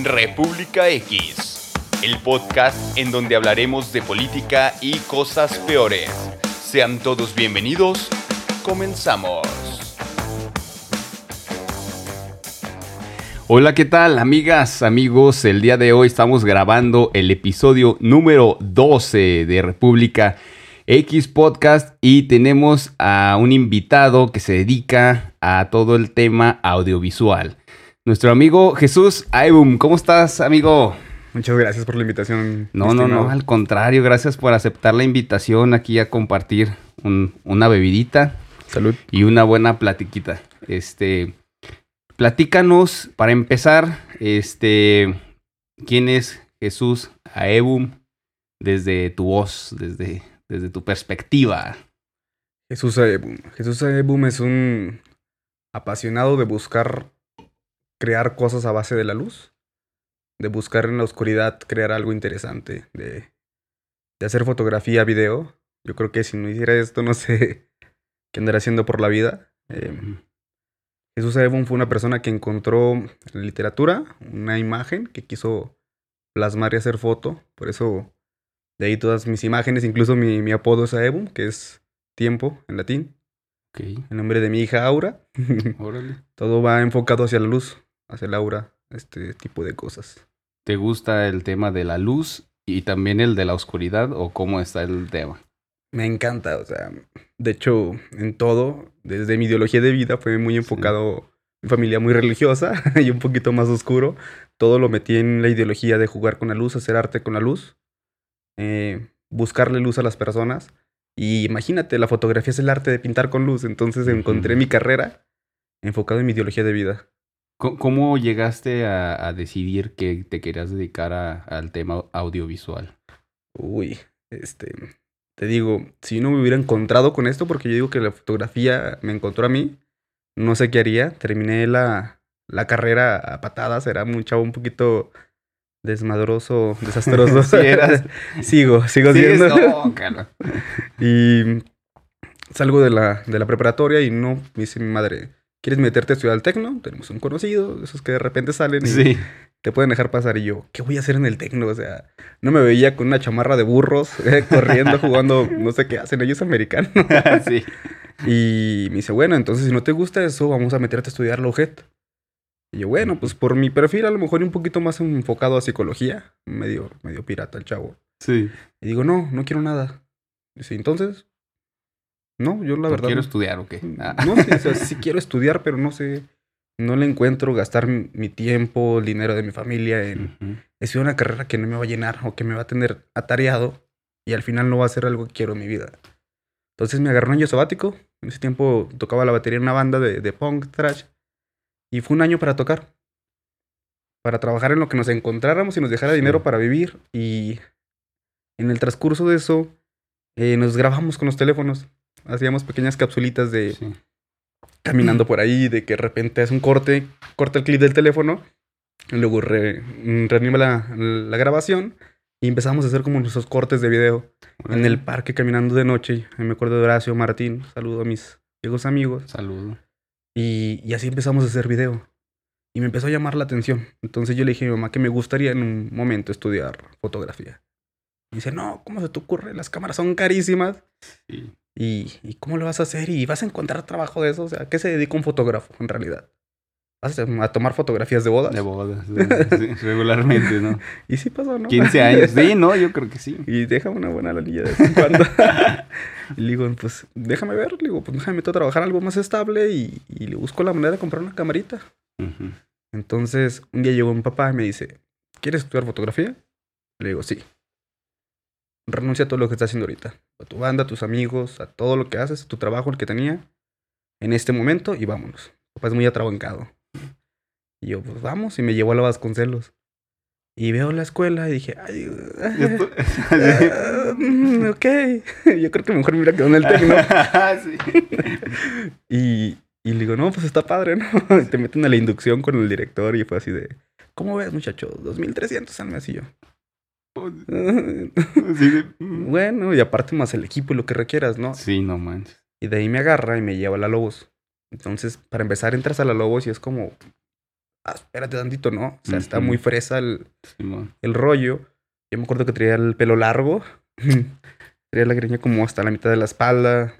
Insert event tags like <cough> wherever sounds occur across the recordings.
República X, el podcast en donde hablaremos de política y cosas peores. Sean todos bienvenidos, comenzamos. Hola, ¿qué tal amigas, amigos? El día de hoy estamos grabando el episodio número 12 de República X Podcast y tenemos a un invitado que se dedica a todo el tema audiovisual. Nuestro amigo Jesús Aibum, ¿cómo estás, amigo? Muchas gracias por la invitación. No, no, no, al contrario, gracias por aceptar la invitación aquí a compartir una bebidita. Salud. Y una buena platiquita. Este, platícanos, para empezar, este, ¿quién es Jesús Aebum desde tu voz, desde, desde tu perspectiva? Jesús Aebum. Jesús Aebum es un apasionado de buscar crear cosas a base de la luz, de buscar en la oscuridad crear algo interesante, de, de hacer fotografía, video. Yo creo que si no hiciera esto, no sé <laughs> qué andaría haciendo por la vida. Eh, Jesús Aebum fue una persona que encontró en literatura una imagen que quiso plasmar y hacer foto. Por eso de ahí todas mis imágenes, incluso mi, mi apodo es Aebum, que es tiempo en latín. El nombre de mi hija Aura. <laughs> Todo va enfocado hacia la luz hacia Laura este tipo de cosas. ¿Te gusta el tema de la luz y también el de la oscuridad o cómo está el tema? Me encanta, o sea, de hecho, en todo, desde mi ideología de vida fue muy enfocado, mi familia muy religiosa <laughs> y un poquito más oscuro, todo lo metí en la ideología de jugar con la luz, hacer arte con la luz, eh, buscarle luz a las personas. Y imagínate, la fotografía es el arte de pintar con luz, entonces encontré mi carrera enfocado en mi ideología de vida. ¿Cómo llegaste a, decidir que te querías dedicar al tema audiovisual? Uy, este, te digo, si no me hubiera encontrado con esto, porque yo digo que la fotografía me encontró a mí, no sé qué haría. Terminé la, la carrera a patadas, era un chavo un poquito desmadroso, <laughs> desastroso. ¿Sí eras? <laughs> sigo, sigo siendo. <laughs> y salgo de la, de la preparatoria y no, me dice mi madre, ¿Quieres meterte a estudiar al tecno? Tenemos un conocido, esos que de repente salen y te pueden dejar pasar. Y yo, ¿qué voy a hacer en el tecno? O sea, no me veía con una chamarra de burros, <laughs> eh, corriendo, jugando, no sé qué hacen, ellos americanos. <laughs> sí. Y me dice, bueno, entonces si no te gusta eso, vamos a meterte a estudiar la UJET. Y yo, bueno, pues por mi perfil a lo mejor un poquito más enfocado a psicología, medio, medio pirata el chavo. Sí. Y digo, no, no quiero nada. Dice, entonces, no, yo la verdad. ¿Quiero estudiar o qué? Ah. No, sí, o sea, sí quiero estudiar, pero no sé. No le encuentro gastar mi tiempo, el dinero de mi familia en Es una carrera que no me va a llenar o que me va a tener atareado y al final no va a ser algo que quiero en mi vida. Entonces me agarró un año sabático. En ese tiempo tocaba la batería en una banda de, de punk, trash. Y fue un año para tocar. Para trabajar en lo que nos encontráramos y nos dejara dinero para vivir. Y en el transcurso de eso, eh, nos grabamos con los teléfonos hacíamos pequeñas capsulitas de caminando por ahí, de que de repente hace un corte, corta el clip del teléfono, y luego re, reanima la, la, grabación y empezamos a hacer como nuestros cortes de video en el parque caminando de noche. Me acuerdo de Horacio Martín, saludo a mis viejos amigos. Saludo. Y, y así empezamos a hacer video. Y me empezó a llamar la atención. Entonces yo le dije a mi mamá que me gustaría en un momento estudiar fotografía. Y dice, no, ¿cómo se te ocurre? Las cámaras son carísimas. Sí. ¿Y, ¿Y, cómo lo vas a hacer? ¿Y vas a encontrar trabajo de eso? O sea, ¿qué se dedica un fotógrafo en realidad? ¿Vas a tomar fotografías de bodas? De bodas, regularmente, ¿no? <laughs> y sí pasó, ¿no? 15 <laughs> años, sí, ¿no? Yo creo que sí. Y deja una buena lanilla de vez en cuando. <laughs> y le digo, pues déjame ver, le digo, pues déjame meto a trabajar algo más estable y, y, le busco la manera de comprar una camarita. Entonces, un día llegó mi papá y me dice, ¿quieres estudiar fotografía? Le digo, sí renuncia a todo lo que estás haciendo ahorita. A tu banda, a tus amigos, a todo lo que haces, a tu trabajo, el que tenía en este momento y vámonos. Papá es muy atrabancado. Y yo, pues vamos, y me llevó a la Vasconcelos. Y veo la escuela y dije, ay, uh, <laughs> <laughs> ok. <laughs> Yo creo que mejor me hubiera quedado en el tecno. y, y le digo, no, pues está padre, ¿no? te meten a la inducción con el director y fue así de, ¿cómo ves, muchacho? 2300 al mes y yo. Bueno, y aparte más el equipo y lo que requieras, ¿no? Sí, no manches. Y de ahí me agarra y me lleva a la Lobos. Entonces, para empezar, entras a la Lobos y es como ah, espérate tantito, ¿no? O sea, está muy fresa el, el rollo. Yo me acuerdo que traía el pelo largo. <laughs> traía la greña como hasta la mitad de la espalda.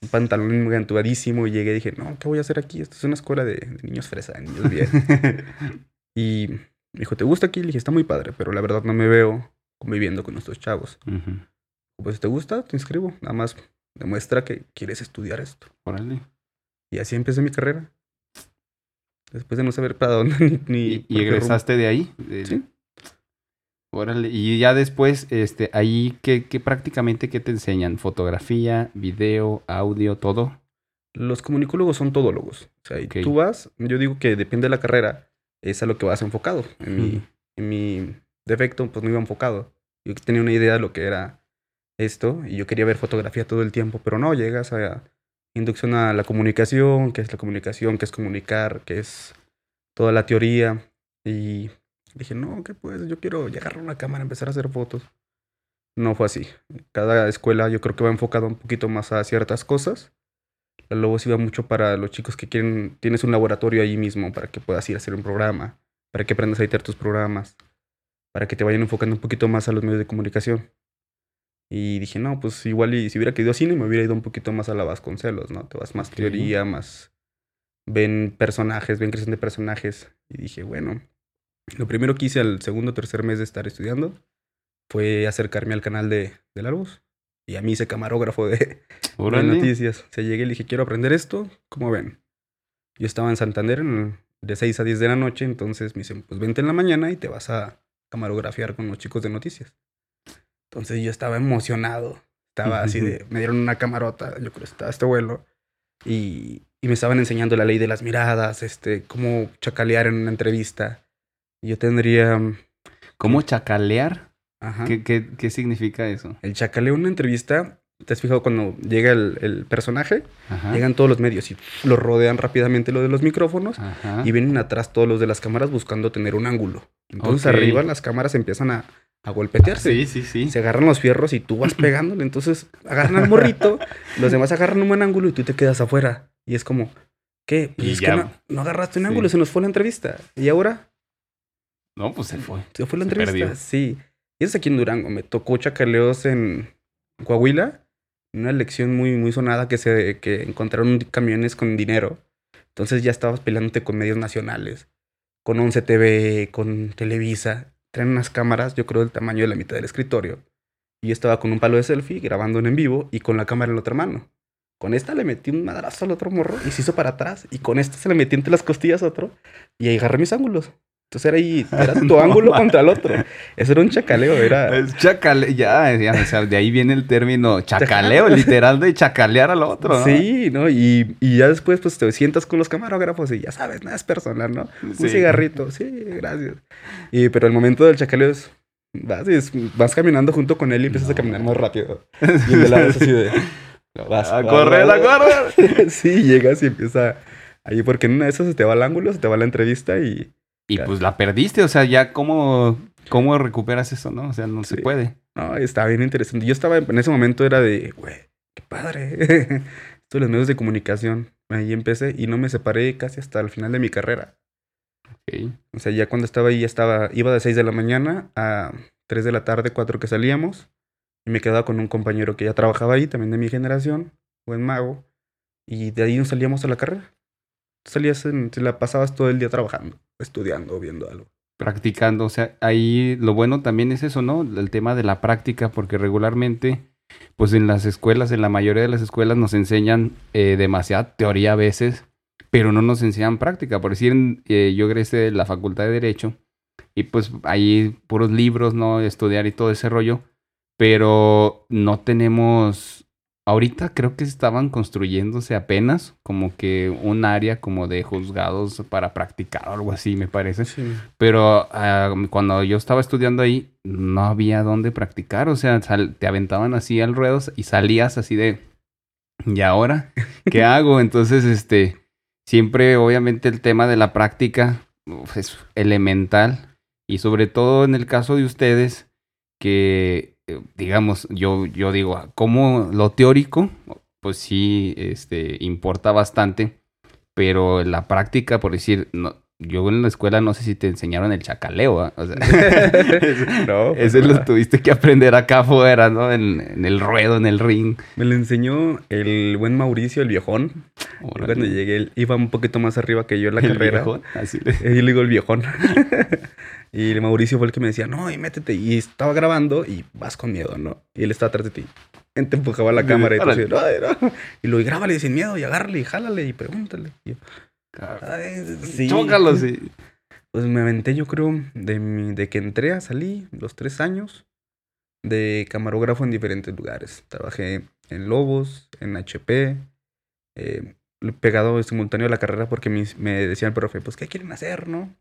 Un pantalón muy entubadísimo. Y llegué y dije, no, ¿qué voy a hacer aquí? Esto es una escuela de, de niños fresa, de niños bien. <laughs> y me dijo, ¿te gusta aquí? Le dije, está muy padre, pero la verdad no me veo conviviendo con estos chavos. Pues si te gusta, te inscribo. Nada más demuestra que quieres estudiar esto. Órale. Y así empecé mi carrera. Después de no saber para dónde <laughs> ni... ni ¿Y, rumbo. egresaste de ahí? Del- Sí. Órale. Y ya después, este, ahí, ¿qué, qué prácticamente qué te enseñan? ¿Fotografía, video, audio, todo? Los comunicólogos son todólogos. O sea, y Ok. tú vas, yo digo que depende de la carrera, es a lo que vas enfocado. En mi, en mi defecto, pues no iba enfocado. Yo tenía una idea de lo que era esto y yo quería ver fotografía todo el tiempo, pero no, llegas a inducción a la comunicación, qué es la comunicación, qué es comunicar, qué es toda la teoría. Y dije, no, que pues yo quiero llegar a una cámara, empezar a hacer fotos. No fue así. Cada escuela yo creo que va enfocado un poquito más a ciertas cosas. La Lobos iba mucho para los chicos que quieren, tienes un laboratorio ahí mismo para que puedas ir a hacer un programa, para que aprendas a editar tus programas, para que te vayan enfocando un poquito más a los medios de comunicación. Y dije, no, pues igual y si hubiera querido cine, me hubiera ido un poquito más a la Vasconcelos, ¿no? Te vas más teoría, más ven personajes, ven creación de personajes. Y dije, bueno, lo primero que hice al segundo o tercer mes de estar estudiando fue acercarme al canal de, de la luz. Y a mí hice camarógrafo de, de noticias. O sea, llegué y le dije, quiero aprender esto, ¿cómo ven? Yo estaba en Santander en- de 6 a 10 de la noche, entonces me dicen, pues vente en la mañana y te vas a camarografiar con los chicos de noticias. Entonces yo estaba emocionado. Estaba así de, me dieron una camarota, yo creo que estaba este vuelo. Y, y me estaban enseñando la ley de las miradas, este, cómo chacalear en una entrevista. Yo tendría... ¿Cómo chacalear? Ajá. ¿Qué, qué, qué significa eso? El chacaleo en una entrevista, ¿te has fijado cuando llega el, el personaje? Ajá. Llegan todos los medios y lo rodean rápidamente lo de los micrófonos Ajá. y vienen atrás todos los de las cámaras buscando tener un ángulo. Entonces arriba las cámaras empiezan a, a golpetearse. Sí, sí, sí. Se agarran los fierros y tú vas <clears throat> pegándole. Entonces agarran al morrito, los demás agarran un buen ángulo y tú te quedas afuera. Y es como, ¿qué? Pues Y es ya. que no, no agarraste un Sí. ángulo, se nos fue la entrevista. Y ahora No, pues se fue. se fue la Se entrevista. perdió. Sí. Y es aquí en Durango. Me tocó chacaleos en Coahuila. Una lección muy, muy sonada que se que encontraron camiones con dinero. Entonces ya estabas peleándote con medios nacionales. Con 11 TV, con Televisa. Traen unas cámaras, yo creo, del tamaño de la mitad del escritorio. Y yo estaba con un palo de selfie grabando en vivo y con la cámara en la otra mano. Con esta le metí un madrazo al otro morro y se hizo para atrás. Y con esta se le metí entre las costillas a otro. Y ahí agarré mis ángulos. Entonces era ahí, <laughs> era tu No ángulo contra el otro. Eso era un chacaleo, era. Es chacale, ya, ya, o sea, de ahí viene el término chacaleo, literal de chacalear al otro, ¿no? Sí, ¿no? Y, y ya después, pues te sientas con los camarógrafos y ya sabes, nada es personal, ¿no? Sí. Un cigarrito, sí, gracias. Y, pero el momento del chacaleo es. Vas, es- vas caminando junto con él y empiezas a caminar más rápido. <laughs> Y el de lado es así de. Vas, a vas, correr, vas. a correr. <laughs> sí, llegas y empieza. Ahí, porque en una de esas se te va el ángulo, se te va la entrevista y. Y pues la perdiste, o sea, ya cómo, cómo recuperas eso, ¿no? O sea, no se puede. No, estaba bien interesante. Yo estaba en ese momento, era de, güey, qué padre. <laughs> Esto de los medios de comunicación. Ahí empecé y no me separé casi hasta el final de mi carrera. Ok. O sea, ya cuando estaba ahí, ya estaba, iba de 6 de la mañana a 3 de la tarde, 4 que salíamos. Y me quedaba con un compañero que ya trabajaba ahí, también de mi generación, buen mago. Y de ahí nos salíamos a la carrera. Salías, en, te la pasabas todo el día trabajando, estudiando, viendo algo. Practicando, o sea, ahí lo bueno también es eso, ¿no? El tema de la práctica, porque regularmente, pues en las escuelas, en la mayoría de las escuelas nos enseñan eh, demasiada teoría a veces, pero no nos enseñan práctica. Por decir, eh, yo egresé de la Facultad de Derecho y pues ahí puros libros, ¿no? Estudiar y todo ese rollo, pero no tenemos... Ahorita creo que estaban construyéndose apenas como que un área como de juzgados para practicar o algo así, me parece. Sí. Pero ah, cuando yo estaba estudiando ahí, no había dónde practicar. O sea, te aventaban así al ruedo y salías así de. ¿Y ahora? <laughs> ¿Qué hago? Entonces, este. Siempre, obviamente, el tema de la práctica uf, es elemental. Y sobre todo en el caso de ustedes, que, digamos, yo, yo digo, como lo teórico, pues sí, este, importa bastante. Pero la práctica, por decir, no, yo en la escuela no sé si te enseñaron el chacaleo, ¿ah? o sea, <laughs> <laughs> No, pues ese lo nada. tuviste que aprender acá afuera, ¿no? En, en el ruedo, en el ring. Me lo enseñó el buen Mauricio, el viejón. Y Órale. Cuando llegué, él iba un poquito más arriba que yo en la <laughs> El carrera. viejón, así le- Eh, Yo le digo el viejón. y el Mauricio fue el que me decía, no, y métete. Y estaba grabando y vas con miedo, ¿no? Y él estaba atrás de ti. Te empujaba la cámara y tú así. "Ay, no". Y lo y grábale sin miedo y agárrale y jálale y pregúntale. Y yo, "Ay, sí". Chócalo, sí. Pues me aventé, yo creo, de, mi- de que entré a salí los tres años de camarógrafo en diferentes lugares. Trabajé en Lobos, en HP, eh, pegado simultáneo a la carrera porque me decía el profe, pues, ¿qué quieren hacer, no?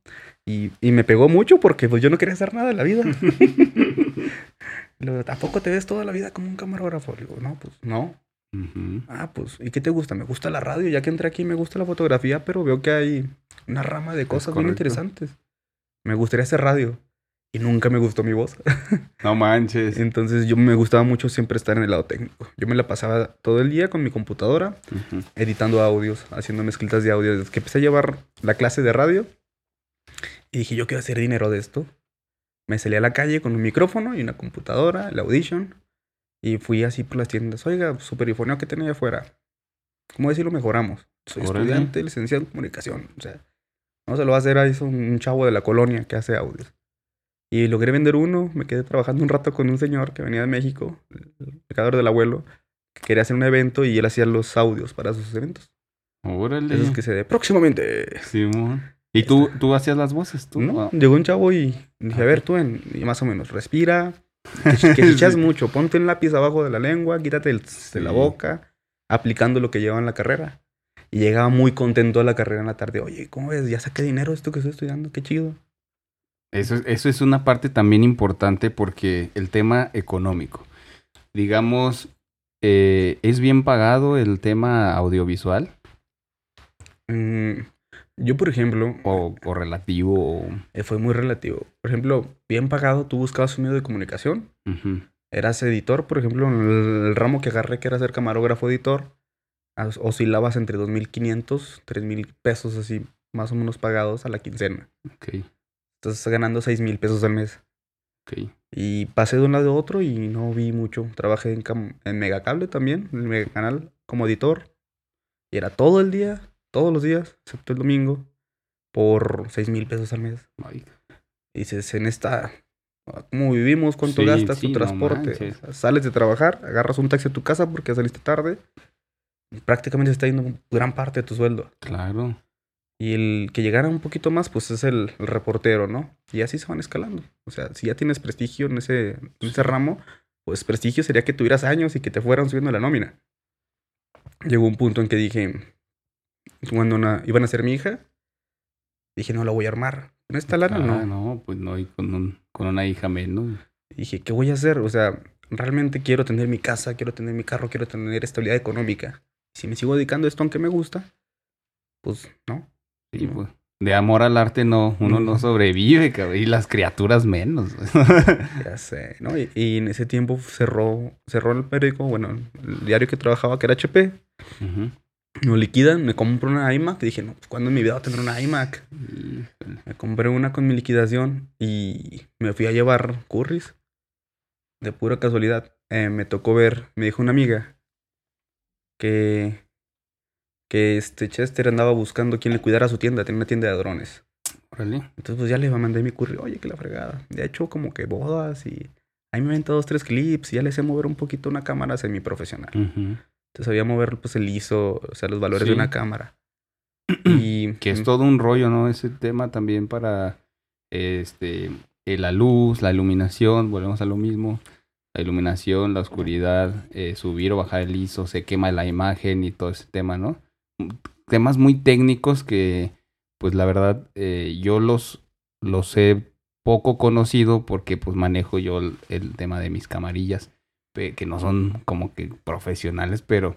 Y, y me pegó mucho porque pues yo no quería hacer nada en la vida. <laughs> Luego, ¿Tampoco te ves toda la vida como un camarógrafo? Le digo, no, pues no. Ujú. Ah, pues, ¿y qué te gusta? Me gusta la radio, ya que entré aquí me gusta la fotografía, pero veo que hay una rama de cosas muy interesantes. Me gustaría hacer radio. Y nunca me gustó mi voz. <laughs> No manches. Entonces yo me gustaba mucho siempre estar en el lado técnico. Yo me la pasaba todo el día con mi computadora, editando audios, haciendo mezclitas de audio. Desde que empecé a llevar la clase de radio, y dije, yo quiero hacer dinero de esto. Me salí a la calle con un micrófono y una computadora, el Audition, y fui así por las tiendas. Oiga, superifoneo que tenía afuera. ¿Cómo decirlo mejoramos? Soy Órale. estudiante, licenciado en comunicación. O sea, no se lo va a hacer ahí un un chavo de la colonia que hace audios. Y logré vender uno, me quedé trabajando un rato con un señor que venía de México, el mercador del abuelo, que quería hacer un evento y él hacía los audios para sus eventos. Órale. Esos que se de próximamente. Simón. ¿Y tú, tú hacías las voces, tú? ¿No? Ah, Llegó un chavo y dije, a ver, tú, en, y más o menos, respira, que, que chichas <laughs> Sí. mucho, ponte un lápiz abajo de la lengua, quítate el de la boca, aplicando lo que lleva en la carrera. Y llegaba muy contento a la carrera en la tarde. Oye, ¿cómo ves? Ya saqué dinero esto que estoy estudiando, qué chido. Eso, es- eso es una parte también importante porque el tema económico. Digamos, eh, ¿es bien pagado el tema audiovisual? Mm, yo, por ejemplo, ¿O, o relativo? o- eh, fue muy relativo. Por ejemplo, bien pagado, tú buscabas un medio de comunicación, eras editor, por ejemplo, en el, el ramo que agarré, que era ser camarógrafo editor, as- oscilabas entre 2.500, 3.000 pesos así, más o menos pagados a la quincena. Ok, Estás ganando 6.000 pesos al mes. ok. Y pasé de un lado a otro y no vi mucho. Trabajé en, en Megacable también, en el Megacanal, como editor. Y era todo el día, todos los días, excepto el domingo, por 6.000 pesos al mes. Ay, Y dices, en esta, ¿cómo vivimos? ¿Cuánto Sí, gastas sí, tu transporte? sales de trabajar, agarras un taxi a tu casa porque saliste tarde. Y prácticamente está yendo gran parte de tu sueldo. claro. Y el que llegara un poquito más, pues es el, el reportero, ¿no? Y así se van escalando. O sea, si ya tienes prestigio en ese, en ese ramo, pues prestigio sería que tuvieras años y que te fueran subiendo la nómina. Llegó un punto en que dije, cuando una- iban a ser mi hija, dije, no la voy a armar. Con esta lana, Ah, no. no, pues no, y con, un- con una hija menos. Dije, ¿qué voy a hacer? O sea, realmente quiero tener mi casa, quiero tener mi carro, quiero tener estabilidad económica. Si me sigo dedicando a esto aunque me gusta, pues no. Sí, No. pues. De amor al arte no, uno no <laughs> sobrevive, cabrón, y las criaturas menos. <laughs> Ya sé, ¿no? Y, y en ese tiempo cerró, cerró el periódico, bueno, el diario que trabajaba, que era HP. Ujú. Me liquidan, me compro una iMac. Dije, no, pues ¿cuándo en mi vida voy a tener una iMac? Me compré una con mi liquidación y me fui a llevar curris. De pura casualidad. Eh, me tocó ver, me dijo una amiga que, que este Chester andaba buscando quien le cuidara su tienda. Tenía una tienda de drones. Órale. Entonces, pues ya le mandé mi curry. Oye, que la fregada. He hecho como que bodas y ahí me inventado dos, tres clips. Y ya le sé mover un poquito una cámara semiprofesional. Ujú. Entonces sabía mover pues el ISO, o sea, los valores Sí. de una cámara. <clears throat> Y Que es todo un rollo, ¿no? Ese tema también para este eh, la luz, la iluminación, volvemos a lo mismo. La iluminación, la oscuridad, eh, subir o bajar el ISO, se quema la imagen y todo ese tema, ¿no? Mm, Temas muy técnicos que, pues la verdad, eh, yo los, los he poco conocido porque pues manejo yo el, el tema de mis camarillas, que no son como que profesionales, pero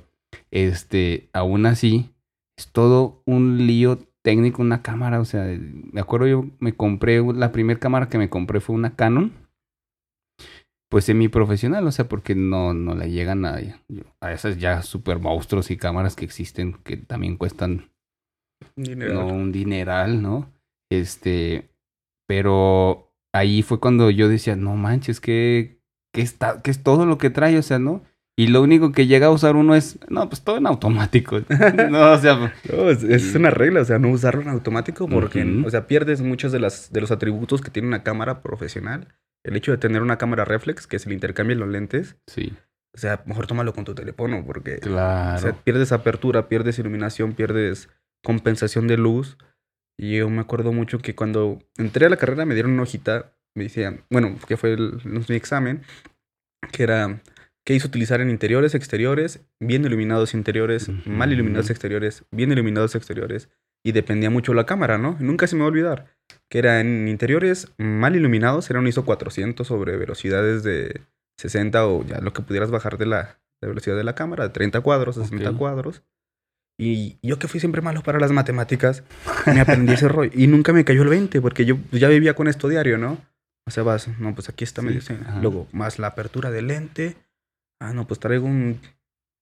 este, aún así, es todo un lío técnico, una cámara, o sea, me acuerdo yo me compré, la primera cámara que me compré fue una Canon, pues semi-profesional, o sea, porque no, no le llegan a, a esas ya super monstruos y cámaras que existen que también cuestan no un dineral, ¿no? Este, pero ahí fue cuando yo decía, no manches, que, que, está, que es todo lo que trae, o sea, ¿no? Y lo único que llega a usar uno es, no, pues todo en automático. <laughs> no, o sea, es, una regla, o sea, no usarlo en automático porque, o sea, pierdes muchos de, las, de los atributos que tiene una cámara profesional. El hecho de tener una cámara reflex, que se le intercambien los lentes. Sí. O sea, mejor tómalo con tu teléfono porque claro. o sea, pierdes apertura, pierdes iluminación, pierdes compensación de luz. Y yo me acuerdo mucho que cuando entré a la carrera me dieron una hojita, me decían, bueno, que fue mi examen, que era que hizo utilizar en interiores, exteriores, bien iluminados interiores, mal iluminados exteriores, bien iluminados exteriores. Y dependía mucho la cámara, ¿no? Nunca se me va a olvidar. Que era en interiores mal iluminados, era un ISO 400 sobre velocidades de 60 o ya lo que pudieras bajar de la, velocidad de la cámara, de 30 cuadros, 60 cuadros. Y yo que fui siempre malo para las matemáticas, me aprendí ese <laughs> rollo. Y nunca me cayó el 20, porque yo ya vivía con esto diario, ¿no? O sea, vas, no, pues aquí está medio... Luego, más la apertura del lente, Ah, no, pues traigo un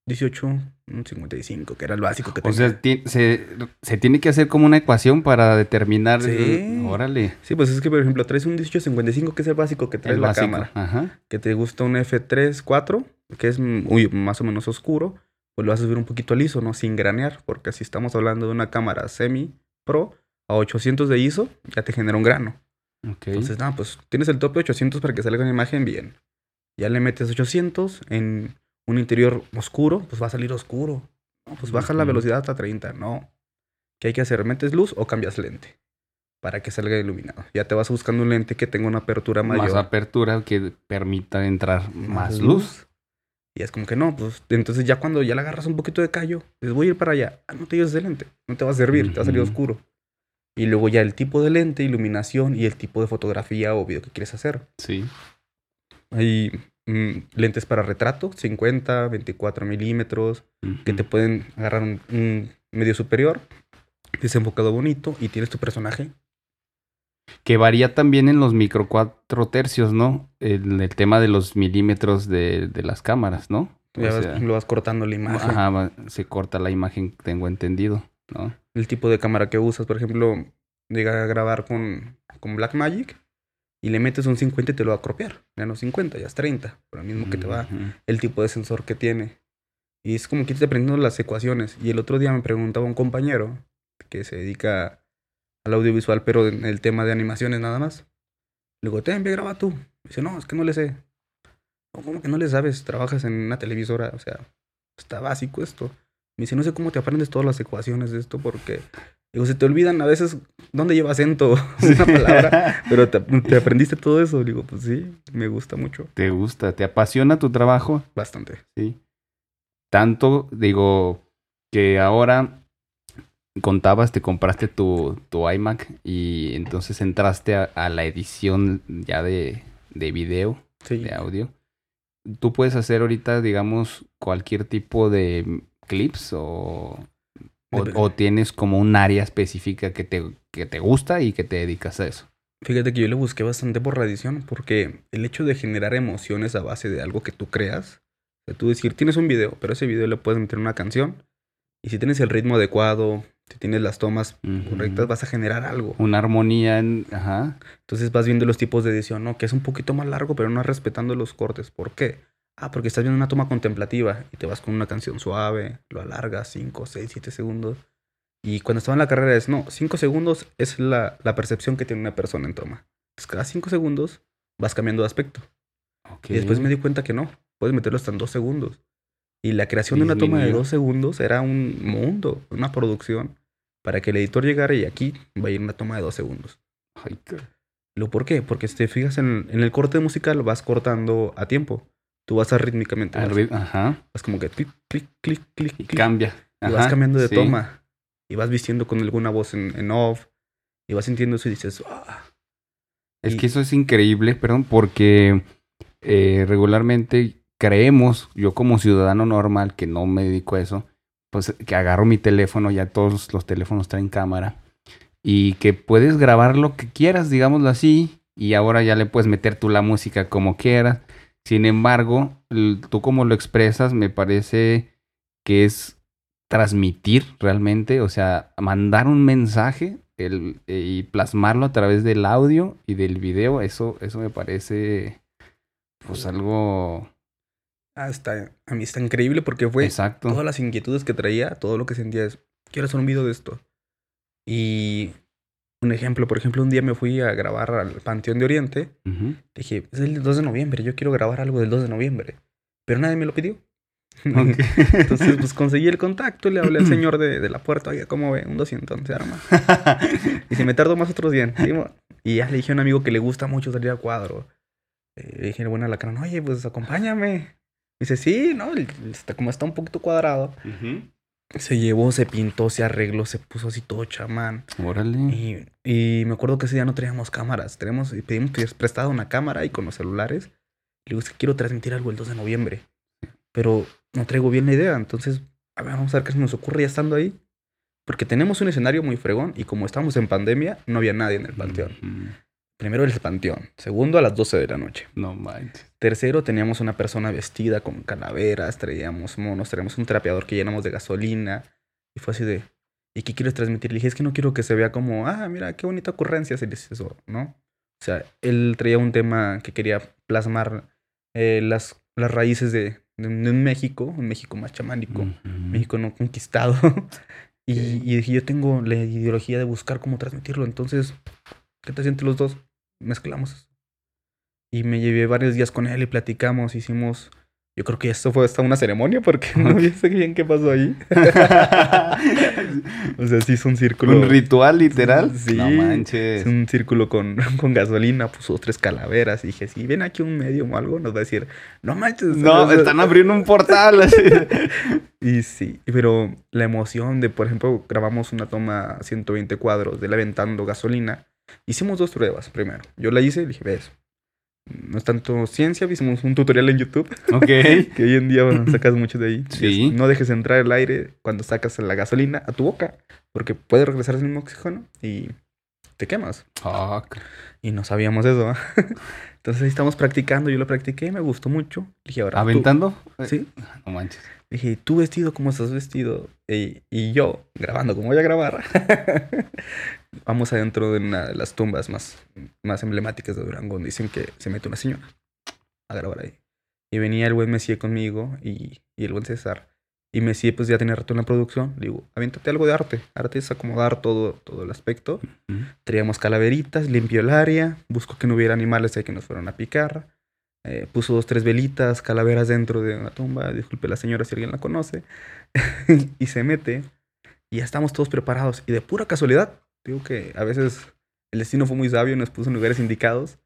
18, un 55, que era el básico que tenía. O sea, se, se, tiene que hacer como una ecuación para determinar. Sí. órale. Sí, pues es que, por ejemplo, traes un 1855, que es el básico que trae la cámara. Ajá. Que te gusta un F3, 4, que es uy, más o menos oscuro. Pues lo vas a subir un poquito al ISO, ¿no? Sin granear, porque si estamos hablando de una cámara semi pro a 800 de ISO, ya te genera un grano. Okay. Entonces, nada, pues tienes el tope 800 para que salga una imagen bien. Ya le metes 800 en un interior oscuro, pues va a salir oscuro. pues baja la velocidad hasta 30. No. ¿Qué hay que hacer? ¿Metes luz o cambias lente? Para que salga iluminado. Ya te vas buscando un lente que tenga una apertura mayor. Más apertura que permita entrar más, luz. Y es como que no, pues entonces ya cuando ya le agarras un poquito de callo, les voy a ir para allá. Ah, no te lleves de lente, no te va a servir, te va a salir oscuro. Y luego ya el tipo de lente, iluminación y el tipo de fotografía o video que quieres hacer. Sí. Hay mm, lentes para retrato, 50, 24 milímetros, que te pueden agarrar un, medio superior, desenfocado bonito, y tienes tu personaje. Que varía también en los micro 4 tercios, ¿no? En el tema de los milímetros de, las cámaras, ¿no? Ya lo vas cortando la imagen. Ajá, se corta la imagen, tengo entendido, ¿no? El tipo de cámara que usas, por ejemplo, llega a grabar con, con Blackmagic y le metes un 50 y te lo va a cropear. Ya no 50, ya es 30. Por lo mismo que te va el tipo de sensor que tiene. Y es como que te aprendiendo las ecuaciones. Y el otro día me preguntaba un compañero que se dedica al audiovisual, pero en el tema de animaciones nada más. Le digo, te envía, graba tú. dice, no, es que no le sé. ¿Cómo que no le sabes? Trabajas en una televisora, o sea, está básico esto. Me dice, no sé cómo te aprendes todas las ecuaciones de esto porque Digo, se te olvidan a veces dónde lleva acento <laughs> una palabra, <laughs> pero te, aprendiste todo eso. Digo, pues sí, me gusta mucho. ¿Te gusta? ¿Te apasiona tu trabajo? Bastante. Sí. Tanto, digo, que ahora contabas, te compraste tu, tu iMac y entonces entraste a, la edición ya de, de video, de audio. ¿Tú puedes hacer ahorita, digamos, cualquier tipo de clips o o, tienes como un área específica que te, que te gusta y que te dedicas a eso. Fíjate que yo le busqué bastante por la edición, porque el hecho de generar emociones a base de algo que tú creas, de tú decir, tienes un video, pero ese video le puedes meter una canción, y si tienes el ritmo adecuado, si tienes las tomas correctas, vas a generar algo. Una armonía, en... ajá. Entonces vas viendo los tipos de edición, ¿no? Que es un poquito más largo, pero no respetando los cortes. ¿Por qué? Ah, porque estás viendo una toma contemplativa y te vas con una canción suave, lo alargas 5, 6, 7 segundos. Y cuando estaba en la carrera es, no, 5 segundos es la, la, percepción que tiene una persona en toma. Entonces cada 5 segundos vas cambiando de aspecto. Y después me di cuenta que no, puedes meterlo hasta en 2 segundos. Y la creación de una toma de 2 segundos era un mundo, una producción, para que el editor llegara y aquí va a ir una toma de 2 segundos. Ay, ¿Lo por qué? Porque si te fijas en, en el corte musical vas cortando a tiempo tú vas a rítmicamente. ajá. Vas como que clic, clic, clic, clic. Y cambia. y vas cambiando de toma. Y vas vistiendo con alguna voz en, off. Y vas sintiendo eso y dices, ah". Es que eso es increíble, perdón, porque eh, regularmente creemos, yo como ciudadano normal que no me dedico a eso, pues que agarro mi teléfono, ya todos los teléfonos traen cámara, y que puedes grabar lo que quieras, digámoslo así, y ahora ya le puedes meter tú la música como quieras. Sin embargo, tú como lo expresas, me parece que es transmitir realmente, o sea, mandar un mensaje el, eh, y plasmarlo a través del audio y del video, eso, eso me parece pues algo... Ah, está, a mí está increíble porque fue Exacto. todas las inquietudes que traía, todo lo que sentía es, quiero hacer un video de esto. Y un ejemplo, por ejemplo, un día me fui a grabar al Panteón de Oriente. Ujú. Dije, es el 2 de noviembre, yo quiero grabar algo del 2 de noviembre. Pero nadie me lo pidió. Ok. <laughs> Entonces, pues conseguí el contacto, le hablé al <clears throat> señor de, de la puerta, oye, ¿cómo ve? Un 200, se arma. <laughs> Y si me tardo más otros 100. ¿sí? Y ya le dije a un amigo que le gusta mucho salir a cuadro. Eh, le dije, bueno, a la cara, oye, pues acompáñame. Dice, sí, no, está, como está un poquito cuadrado. Ujú. Se llevó, se pintó, se arregló, se puso así todo chamán. Órale. Y, y me acuerdo que ese día no teníamos cámaras. Tenemos, pedimos prestado una cámara y con los celulares. Le digo, es que quiero transmitir algo el 2 de noviembre. Pero no traigo bien la idea. Entonces, a ver, vamos a ver qué se nos ocurre ya estando ahí. Porque tenemos un escenario muy fregón y como estamos en pandemia, no había nadie en el panteón. Ujú. Primero el panteón. Segundo a las 12 de la noche. No manches. Tercero, teníamos una persona vestida con calaveras, traíamos monos, traíamos un trapeador que llenamos de gasolina. Y fue así de, ¿y qué quieres transmitir? Le dije, es que no quiero que se vea como, ah, mira, qué bonita ocurrencia se dice eso, ¿no? O sea, él traía un tema que quería plasmar eh, las, las raíces de, de un de México, un México más chamánico. México no conquistado. <laughs> y, y dije, yo tengo la ideología de buscar cómo transmitirlo, entonces, ¿qué te sientes los dos? Mezclamos eso. Y me llevé varios días con él y platicamos, hicimos... Yo creo que esto fue hasta una ceremonia porque <laughs> no vi sé bien qué pasó ahí. <laughs> o sea, sí hizo un círculo. ¿Un ritual literal? <laughs> Sí. No manches. Es un círculo con, con gasolina, puso tres calaveras. Y dije, si ven aquí un medio o algo, nos va a decir, no manches. No, sea, están abriendo un portal. así. Y sí, pero la emoción de, por ejemplo, grabamos una toma a 120 cuadros de él aventando gasolina. Hicimos dos pruebas primero. Yo la hice y dije, ves, no es tanto ciencia, hicimos un tutorial en YouTube, <laughs> ok. que hoy en día bueno, <laughs> sacas mucho de ahí. Sí. es, no dejes entrar el aire cuando sacas la gasolina a tu boca, porque puede regresar el mismo oxígeno y te quemas. Fuck. Y no sabíamos eso. ¿ah? <laughs> Entonces ahí estamos practicando, yo lo practiqué me gustó mucho. Dije, ahora. tú- ¿Aventando? Sí. No manches. Dije, tú vestido como estás vestido y, y yo grabando como voy a grabar. Vamos adentro de una de las tumbas más, más emblemáticas de Durango, donde dicen que se mete una señora a grabar ahí. Y venía el buen Messier conmigo y, y el buen César. Y Messier pues ya tenía rato en la producción. Le digo, aviéntate algo de arte. Arte es acomodar todo, todo el aspecto. Ujú. Traíamos calaveritas, limpió el área, buscó que no hubiera animales ahí que nos fueran a picar. eh, puso dos, tres velitas, calaveras dentro de una tumba. Disculpe la señora si alguien la conoce. <laughs> y se mete. Y ya estamos todos preparados. Y de pura casualidad, digo que a veces el destino fue muy sabio y nos puso en lugares indicados.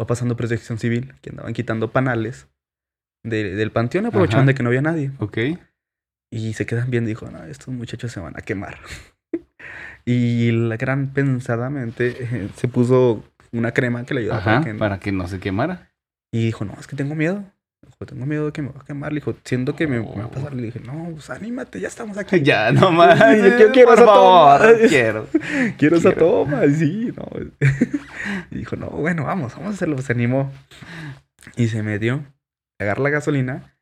Va pasando protección civil, que andaban quitando panales de- del panteón, aprovechando de que no había nadie. Ok. Y se quedan y dijo, no, estos muchachos se van a quemar. <laughs> y la gran pensadamente eh, se puso una crema que le ayudaba Ajá, para que... para que no se quemara. Y dijo, no, es que tengo miedo. Dijo, tengo miedo de que me va a quemar. Le dijo, siento que me, me va a pasar. Le dije, no, pues anímate, ya estamos aquí. <laughs> Ya, no <laughs> manches. Yo quiero- quiero por esa favor. toma. <laughs> Quiero. Quiero esa toma. Sí, no. y dijo, no, bueno, vamos, vamos a hacerlo. Se animó. Y se metió, agarra la gasolina,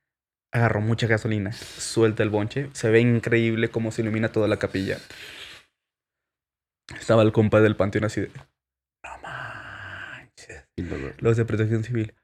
agarró mucha gasolina, suelta el bonche. Se ve increíble cómo se ilumina toda la capilla. Estaba el compa del panteón así de, no manches. Los de protección civil.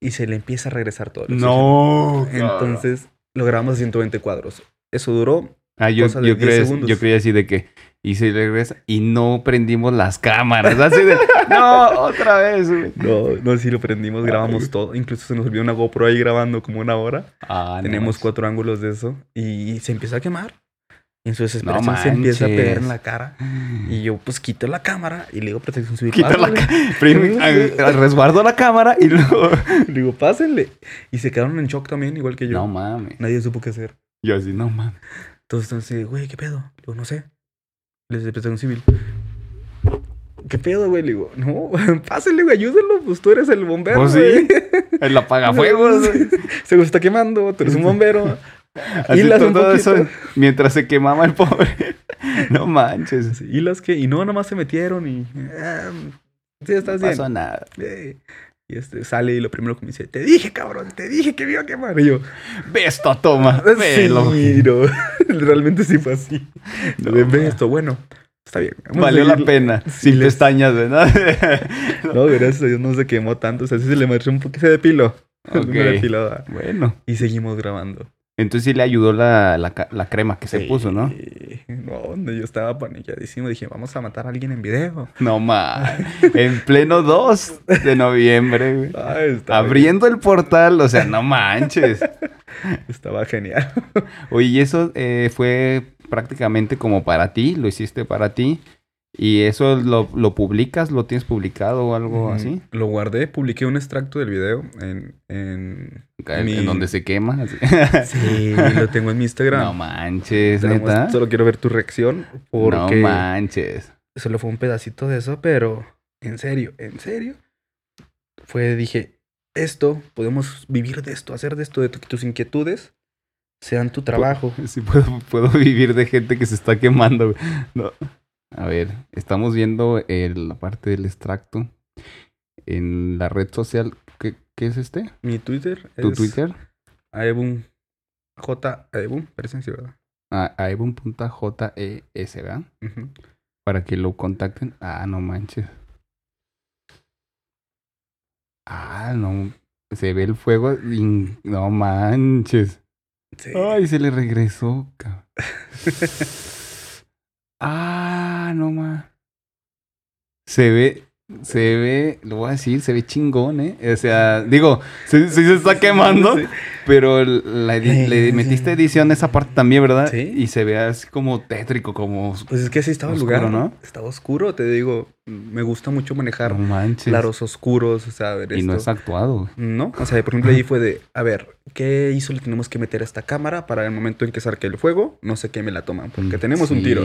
Y se le empieza a regresar todo. el No. Entonces, lo grabamos a 120 cuadros. Eso duró Ah, yo, cosa de yo, 10 creía, segundos. yo creía así de que y se regresa y no prendimos las cámaras. Así de, <laughs> no, otra vez. güey. No, no, sí lo prendimos, grabamos todo. Incluso se nos olvidó una GoPro ahí grabando como una hora. Ah, Tenemos cuatro ángulos de eso. Y se empieza a quemar. En su No desesperación se empieza a pegar en la cara. Y yo, pues, quito la cámara y le digo protección civil. Quita la "Pásale". ca- prim- <laughs> a- a- resguardo la cámara y luego. <laughs> Le digo, pásenle. Y se quedaron en shock también, igual que yo. No mames. Nadie supo qué hacer. Yo así, no mames. Entonces, entonces, güey, ¿qué pedo? Le digo, no sé. Les de protección civil. ¿Qué pedo, güey? Le digo, no, <laughs> pásenle, güey, ayúdenlo. Pues tú eres el bombero. Pues sí. güey. El apagafuegos. güey. Se está quemando, tú eres un bombero. Hilas todo, un eso poquito. mientras se quemaba el pobre. <laughs> No manches. Y las que, y no, nomás se metieron y. ah, sí, No estás bien. pasó nada. Eh, Y este sale y lo primero que me dice, te dije, cabrón, te dije que me iba a quemar. Y yo, Ve esto, toma. sí, Velo. no. <laughs> Realmente sí fue así. No, de, ve esto, bueno, está bien. Valió la pena. Sin pestañas, ¿verdad? <laughs> no, gracias a Dios no se quemó tanto. O sea, sí se le marchó un poco, se depiló. Okay. Bueno. Y seguimos grabando. Entonces sí le ayudó la, la, crema que se puso, ¿no? No, yo estaba paniqueadísimo. Dije, vamos a matar a alguien en video. No <laughs> más. en pleno 2 de noviembre, güey. <laughs> Abriendo el portal, o sea, no manches. <laughs> Estaba genial. Oye, ¿y eso eh, fue prácticamente como para ti? ¿Lo hiciste para ti? ¿Y eso lo, lo, publicas? ¿Lo tienes publicado o algo así? Lo guardé, publiqué un extracto del video en... En, en, donde se quema. <laughs> Sí, lo tengo en mi Instagram. No manches, ¿neta? Solo quiero ver tu reacción porque... No manches. Solo fue un pedacito de eso, pero en serio, en serio. Fue, dije, esto, podemos vivir de esto, hacer de esto, de tus inquietudes, sean tu trabajo. <laughs> Sí, puedo, puedo vivir de gente que se está quemando. No. A ver, estamos viendo la parte del extracto en la red social. ¿Qué, es este? Mi Twitter. ¿Tu Twitter? Aebun. J. Aebun, parece así, ¿verdad? Ah, Aebun.jes, ¿verdad? Para que lo contacten. Ah, no manches. Ah, no. Se ve el fuego. No manches. Ay, se le regresó. <laughs> Ah, no más. Se ve, se ve, lo voy a decir, se ve chingón, ¿eh? O sea, digo, sí, se está quemando, pero le metiste edición a esa parte también, ¿verdad? Sí. Y se ve así como tétrico, como. Pues es que así estaba el lugar, ¿no? Estaba oscuro, te digo. Me gusta mucho manejar claros oscuros, o sea, a ver. Y no es actuado. No, o sea, por ejemplo, ahí fue de, a ver, ¿qué hizo le tenemos que meter a esta cámara para el momento en que saque el fuego? No sé qué me la toman, porque mm, tenemos un tiro.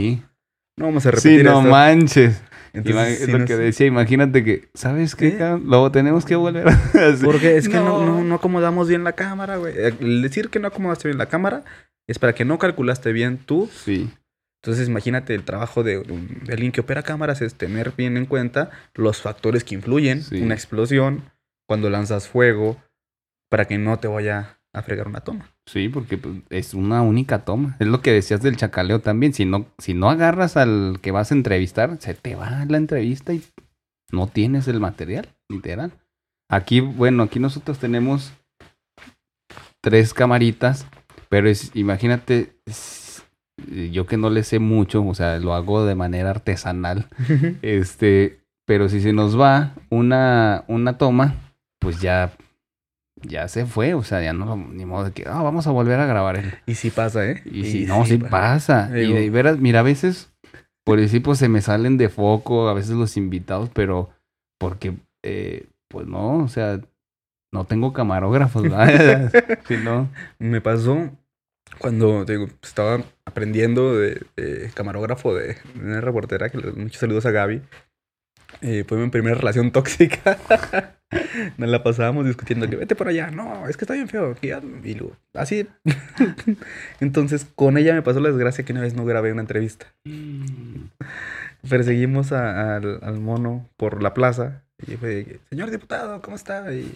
No vamos a repetir Sí, no manches. es lo que decía, imagínate que, ¿sabes qué? ¿Eh? Luego tenemos que volver <laughs> Porque es que no. No, acomodamos bien la cámara, güey. El decir que no acomodaste bien la cámara es para que no calculaste bien tú. Sí. Entonces, imagínate, el trabajo de, de alguien que opera cámaras es tener bien en cuenta los factores que influyen. Una explosión, cuando lanzas fuego, para que no te vaya a fregar una toma. Sí, porque pues, es una única toma. Es lo que decías del chacaleo también. Si no, si no agarras al que vas a entrevistar, se te va la entrevista y no tienes el material, literal. Aquí, bueno, aquí nosotros tenemos tres camaritas, pero es, imagínate, yo que no le sé mucho, o sea, lo hago de manera artesanal, <laughs> este, pero si se nos va una, una toma, pues ya ya se fue, o sea, ya no, ni modo de que, ah, vamos a volver a grabar. él. Y sí pasa, ¿eh? Y, si no, sí, pasa. Y de veras, mira, a veces, por decir, pues se me salen de foco, a veces los invitados, pero porque, eh, pues no, o sea, no tengo camarógrafos, ¿verdad? <laughs> si no. Me pasó cuando digo, estaba aprendiendo de, camarógrafo de, una reportera, que muchos saludos a Gaby. Eh, fue mi primera relación <laughs> tóxica. Nos la pasábamos discutiendo que vete por allá. No, es que está bien feo. Y luego, así. <laughs> Entonces, con ella me pasó la desgracia que una vez no grabé una entrevista. Mm. Perseguimos al, mono por la plaza. Y fue, señor diputado, ¿cómo está? Y,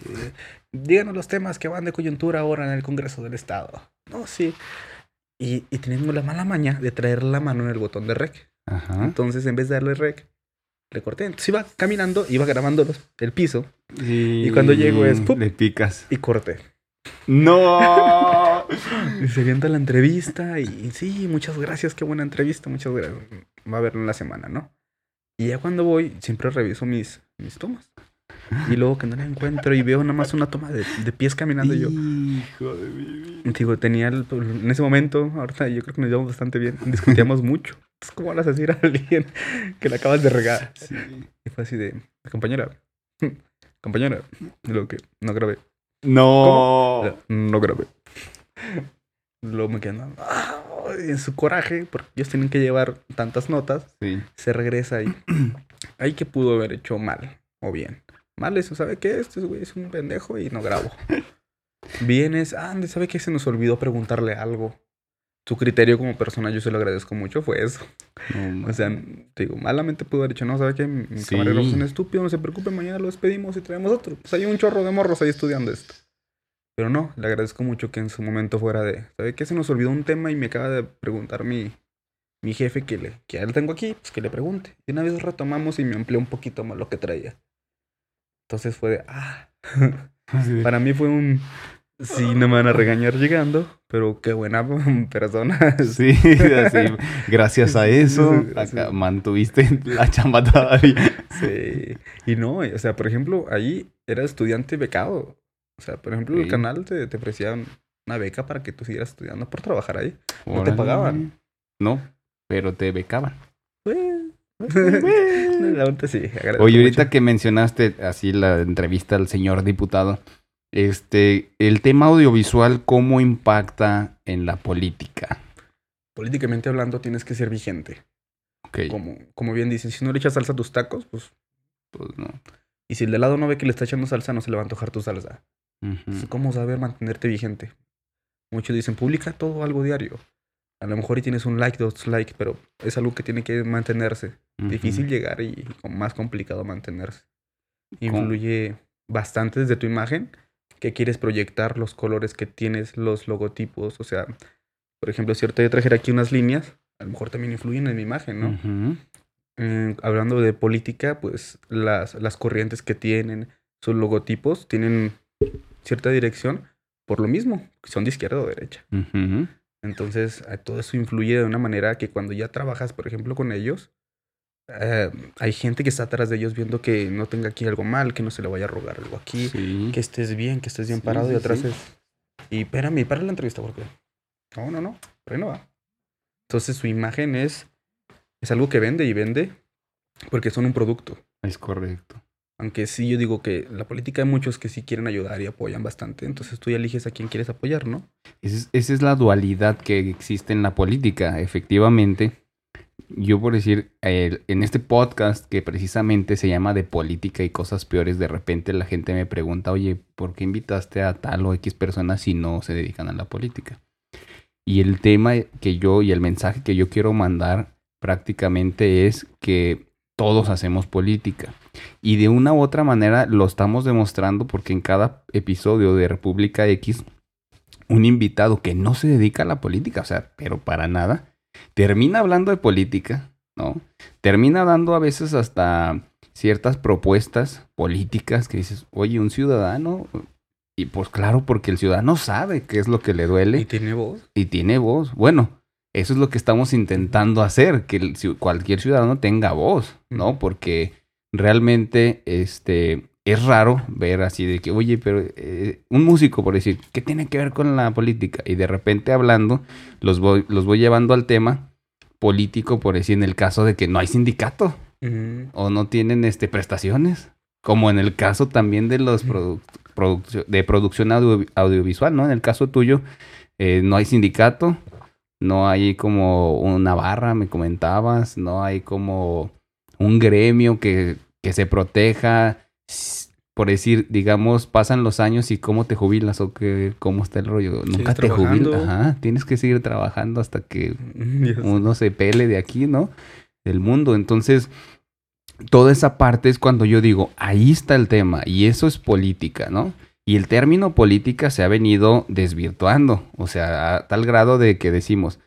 díganos los temas que van de coyuntura ahora en el Congreso del Estado. No, sí. Y, y la mala maña de traer la mano en el botón de rec. Entonces, en vez de darle rec, le corté. Entonces iba caminando, iba grabando el piso. Y, cuando llego es... Le picas. Y corté. ¡No! <laughs> y se avienta la entrevista y, sí, muchas gracias, qué buena entrevista, muchas gracias. Va a verlo en la semana, ¿no? Y ya cuando voy, siempre reviso mis, mis tomas. <laughs> Y luego que no la encuentro y veo nada más una toma de, pies caminando yo. Hijo de mi Digo, tenía en ese momento, ahorita yo creo que nos llevamos bastante bien, discutíamos mucho. ¿cómo vas a decir a alguien que le acabas de regar? Sí. Y fue así de, compañera, compañera, lo que no grabé. No. No grabé. Luego me quedan en su coraje, porque ellos tienen que llevar tantas notas, sí. se regresa y <clears throat> ahí que pudo haber hecho mal o bien. Mal eso, ¿sabe qué? Este güey es un pendejo y no grabo. Vienes, ah, ¿sabe qué? Se nos olvidó preguntarle algo su criterio como persona, yo se lo agradezco mucho, fue eso. o sea, te digo, malamente pudo haber dicho, no, ¿sabe qué? Mi sí. camarero es un estúpido, no se preocupe, mañana lo despedimos y traemos otro. Pues hay un chorro de morros ahí estudiando esto. Pero no, le agradezco mucho que en su momento fuera de, ¿sabe qué? Se nos olvidó un tema y me acaba de preguntar mi, mi jefe que, le, que ya lo tengo aquí, pues que le pregunte. Y una vez retomamos y me amplió un poquito más lo que traía. Entonces fue de, ah, para mí fue un, sí, no me van a regañar llegando, pero qué buena <laughs> persona. Sí, así, gracias a eso mantuviste la chamba todavía. Sí, y no, o sea, por ejemplo, ahí era estudiante becado. O sea, por ejemplo, el canal te, te ofrecían una beca para que tú siguieras estudiando por trabajar ahí. No te pagaban. No, pero te becaban. <laughs> sí, Oye, ahorita que mencionaste así la entrevista al señor diputado, este, el tema audiovisual, ¿cómo impacta en la política? Políticamente hablando, tienes que ser vigente. Como, como bien dicen, si no le echas salsa a tus tacos, pues, pues no. Y si el de lado no ve que le está echando salsa, no se le va a antojar tu salsa. ¿Cómo saber mantenerte vigente? Muchos dicen, publica todo algo diario. A lo mejor y tienes un like, dos likes, pero es algo que tiene que mantenerse. Difícil llegar y más complicado mantenerse. Influye bastante desde tu imagen, que quieres proyectar, los colores que tienes, los logotipos. O sea, por ejemplo, si ahorita yo trajera aquí unas líneas, a lo mejor también influyen en mi imagen, ¿no? Eh, hablando de política, pues las, las corrientes que tienen, sus logotipos, tienen cierta dirección por lo mismo, son de izquierda o derecha. Entonces, todo eso influye de una manera que cuando ya trabajas, por ejemplo, con ellos, eh, hay gente que está atrás de ellos viendo que no tenga aquí algo mal, que no se le vaya a rogar algo aquí, que estés bien, que estés bien parado y atrás es... Y espérame, para la entrevista porque... No, no, no, no va. Entonces su imagen es, es algo que vende y vende porque son un producto. Es correcto. Aunque sí, yo digo que la política hay muchos que sí quieren ayudar y apoyan bastante. Entonces tú eliges a quién quieres apoyar, ¿no? Esa es, la dualidad que existe en la política. Efectivamente, yo por decir, en este podcast que precisamente se llama de política y cosas peores, de repente la gente me pregunta, oye, ¿por qué invitaste a tal o X personas si no se dedican a la política? Y el tema que yo y el mensaje que yo quiero mandar prácticamente es que todos hacemos política. Y de una u otra manera lo estamos demostrando porque en cada episodio de República X, un invitado que no se dedica a la política, o sea, pero para nada, termina hablando de política, ¿no? Termina dando a veces hasta ciertas propuestas políticas que dices, oye, un ciudadano, y pues claro, porque el ciudadano sabe qué es lo que le duele. Y tiene voz. Y tiene voz. Bueno, eso es lo que estamos intentando hacer, que cualquier ciudadano tenga voz, ¿no? Porque realmente este, es raro ver así de que, oye, pero eh, un músico, por decir, ¿qué tiene que ver con la política? Y de repente hablando, los voy, los voy llevando al tema político, por decir, en el caso de que no hay sindicato o no tienen este, prestaciones, como en el caso también de los de producción audiovisual, ¿no? En el caso tuyo, eh, no hay sindicato no hay como una barra, me comentabas, no hay como un gremio que, que se proteja, por decir, digamos, pasan los años y cómo te jubilas o que, cómo está el rollo. Nunca te jubilas. Ajá, tienes que seguir trabajando hasta que <laughs> uno se pele de aquí, ¿no? Del mundo. Entonces, toda esa parte es cuando yo digo, ahí está el tema y eso es política, ¿no? Y el término política se ha venido desvirtuando, o sea, a tal grado de que decimos,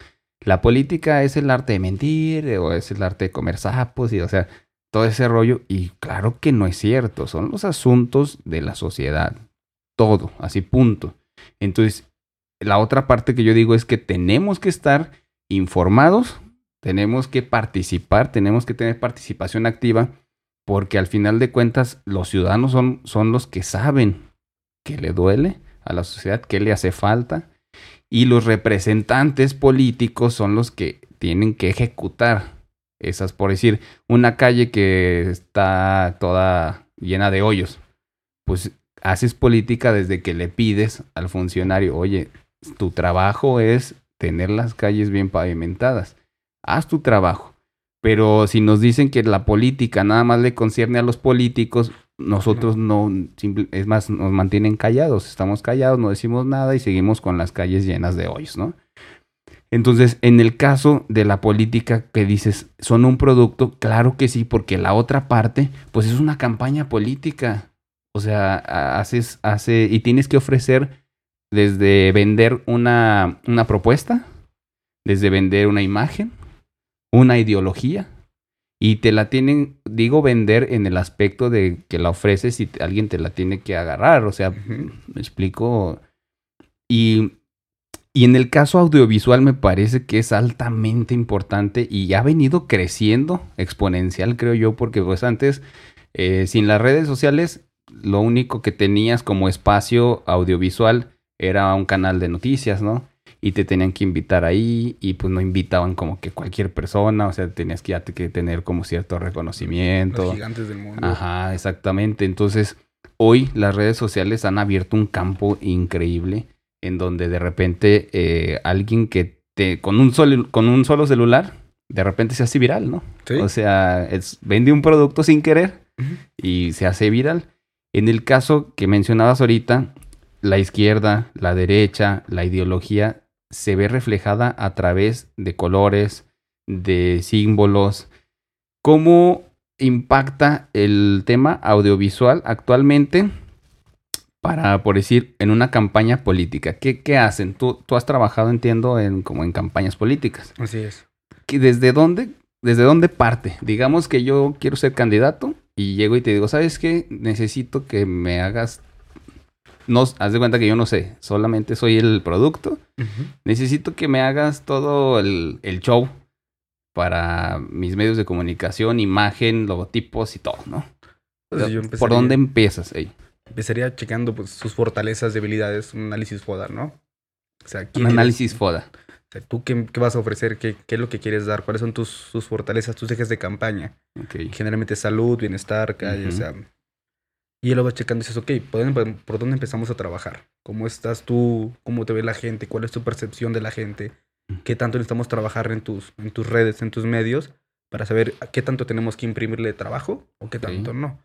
la política es el arte de mentir o es el arte de comer sapos y o sea, todo ese rollo y claro que no es cierto, son los asuntos de la sociedad, todo, así punto. Entonces, la otra parte que yo digo es que tenemos que estar informados, tenemos que participar, tenemos que tener participación activa, porque al final de cuentas los ciudadanos son, son los que saben que le duele a la sociedad, qué le hace falta. Y los representantes políticos son los que tienen que ejecutar esas, por decir, una calle que está toda llena de hoyos. Pues haces política desde que le pides al funcionario, oye, tu trabajo es tener las calles bien pavimentadas. Haz tu trabajo. Pero si nos dicen que la política nada más le concierne a los políticos, nosotros no, es más, nos mantienen callados, estamos callados, no decimos nada y seguimos con las calles llenas de hoyos, ¿no? Entonces, en el caso de la política que dices, son un producto, claro que sí, porque la otra parte, pues es una campaña política. O sea, haces, hace, y tienes que ofrecer desde vender una, una propuesta, desde vender una imagen, una ideología y te la tienen, digo, vender en el aspecto de que la ofreces y alguien te la tiene que agarrar. O sea, me explico. Y, y en el caso audiovisual me parece que es altamente importante y ha venido creciendo exponencial, creo yo, porque pues antes, eh, sin las redes sociales, lo único que tenías como espacio audiovisual era un canal de noticias, ¿no? Y te tenían que invitar ahí y pues no invitaban como que cualquier persona, o sea, tenías que, ya que tener como cierto reconocimiento. Los gigantes del mundo. Ajá, exactamente. Entonces, hoy las redes sociales han abierto un campo increíble en donde de repente eh, alguien que te con un solo con un solo celular de repente se hace viral, ¿no? ¿Sí? O sea, es, vende un producto sin querer y se hace viral. En el caso que mencionabas ahorita, la izquierda, la derecha, la ideología se ve reflejada a través de colores, de símbolos. ¿Cómo impacta el tema audiovisual actualmente para, por decir, en una campaña política? ¿Qué, qué hacen? Tú, tú, has trabajado, entiendo, en, como en campañas políticas. Así es. ¿Desde dónde, ¿Desde dónde parte? Digamos que yo quiero ser candidato y llego y te digo, ¿sabes qué? Necesito que me hagas no, haz de cuenta que yo no sé, solamente soy el producto. Necesito que me hagas todo el, show para mis medios de comunicación, imagen, logotipos y todo, ¿no? Pues ¿Por dónde empiezas? ahí? Empezaría checando pues, sus fortalezas, debilidades, un análisis FODA, ¿no? O sea, un análisis FODA. O sea, ¿tú qué, vas a ofrecer? ¿Qué, es lo que quieres dar? ¿Cuáles son tus, fortalezas, tus ejes de campaña? Generalmente salud, bienestar, calle, o sea, y él lo va checando y dices, ok, ¿por dónde empezamos a trabajar? ¿Cómo estás tú? ¿Cómo te ve la gente? ¿Cuál es tu percepción de la gente? ¿Qué tanto necesitamos trabajar en tus, en tus redes, en tus medios? Para saber a qué tanto tenemos que imprimirle trabajo o qué tanto no.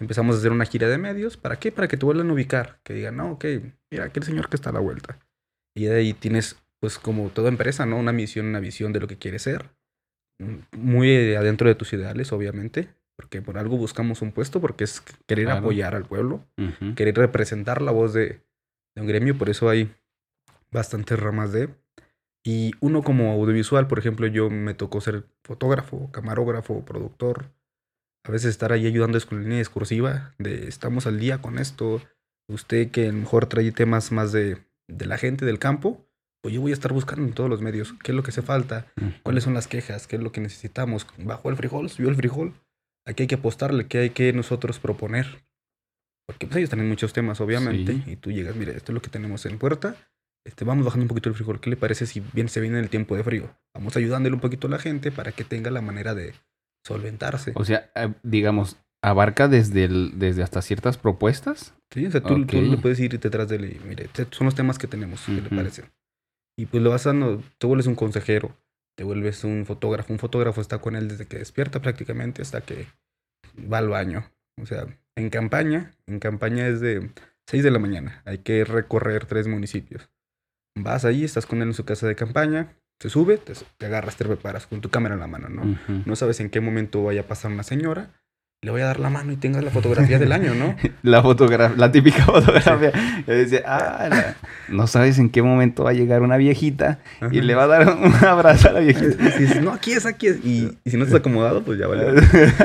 Empezamos a hacer una gira de medios. ¿Para qué? Para que te vuelvan a ubicar. Que digan, no, ok, mira, aquel señor que está a la vuelta. Y de ahí tienes, pues como toda empresa, ¿no? Una misión, una visión de lo que quieres ser. Muy adentro de tus ideales, obviamente porque por algo buscamos un puesto, porque es querer apoyar al pueblo, querer representar la voz de, un gremio, por eso hay bastantes ramas de... Y uno como audiovisual, por ejemplo, yo me tocó ser fotógrafo, camarógrafo, productor, a veces estar ahí ayudando con línea discursiva, de estamos al día con esto, usted que a lo mejor trae temas más de, de la gente del campo, pues yo voy a estar buscando en todos los medios qué es lo que hace falta, cuáles son las quejas, qué es lo que necesitamos. Bajó el frijol, subió el frijol, aquí hay que apostarle, qué hay que nosotros proponer. Porque pues ellos tienen muchos temas, obviamente, y tú llegas, mire, esto es lo que tenemos en puerta, este, vamos bajando un poquito el frijol, ¿qué le parece si bien se viene el tiempo de frío? Vamos ayudándole un poquito a la gente para que tenga la manera de solventarse. O sea, eh, digamos, abarca desde, el, desde hasta ciertas propuestas. Sí, o sea, tú, le puedes ir detrás de él mire, son los temas que tenemos, ¿qué le parece? Y pues lo vas dando, te vuelves un consejero te vuelves un fotógrafo. Un fotógrafo está con él desde que despierta prácticamente hasta que va al baño. O sea, en campaña, en campaña es de 6 de la mañana. Hay que recorrer tres municipios. Vas ahí, estás con él en su casa de campaña, se sube, te, agarras, te preparas con tu cámara en la mano, ¿no? No sabes en qué momento vaya a pasar una señora le voy a dar la mano y tengas la fotografía del año, ¿no? <laughs> la fotografía, la típica <laughs> fotografía. Yo decía, ah, no sabes en qué momento va a llegar una viejita y le va a dar un <laughs> abrazo a la viejita. Y dices, no, aquí es, aquí es. Y, si no estás acomodado, pues ya vale.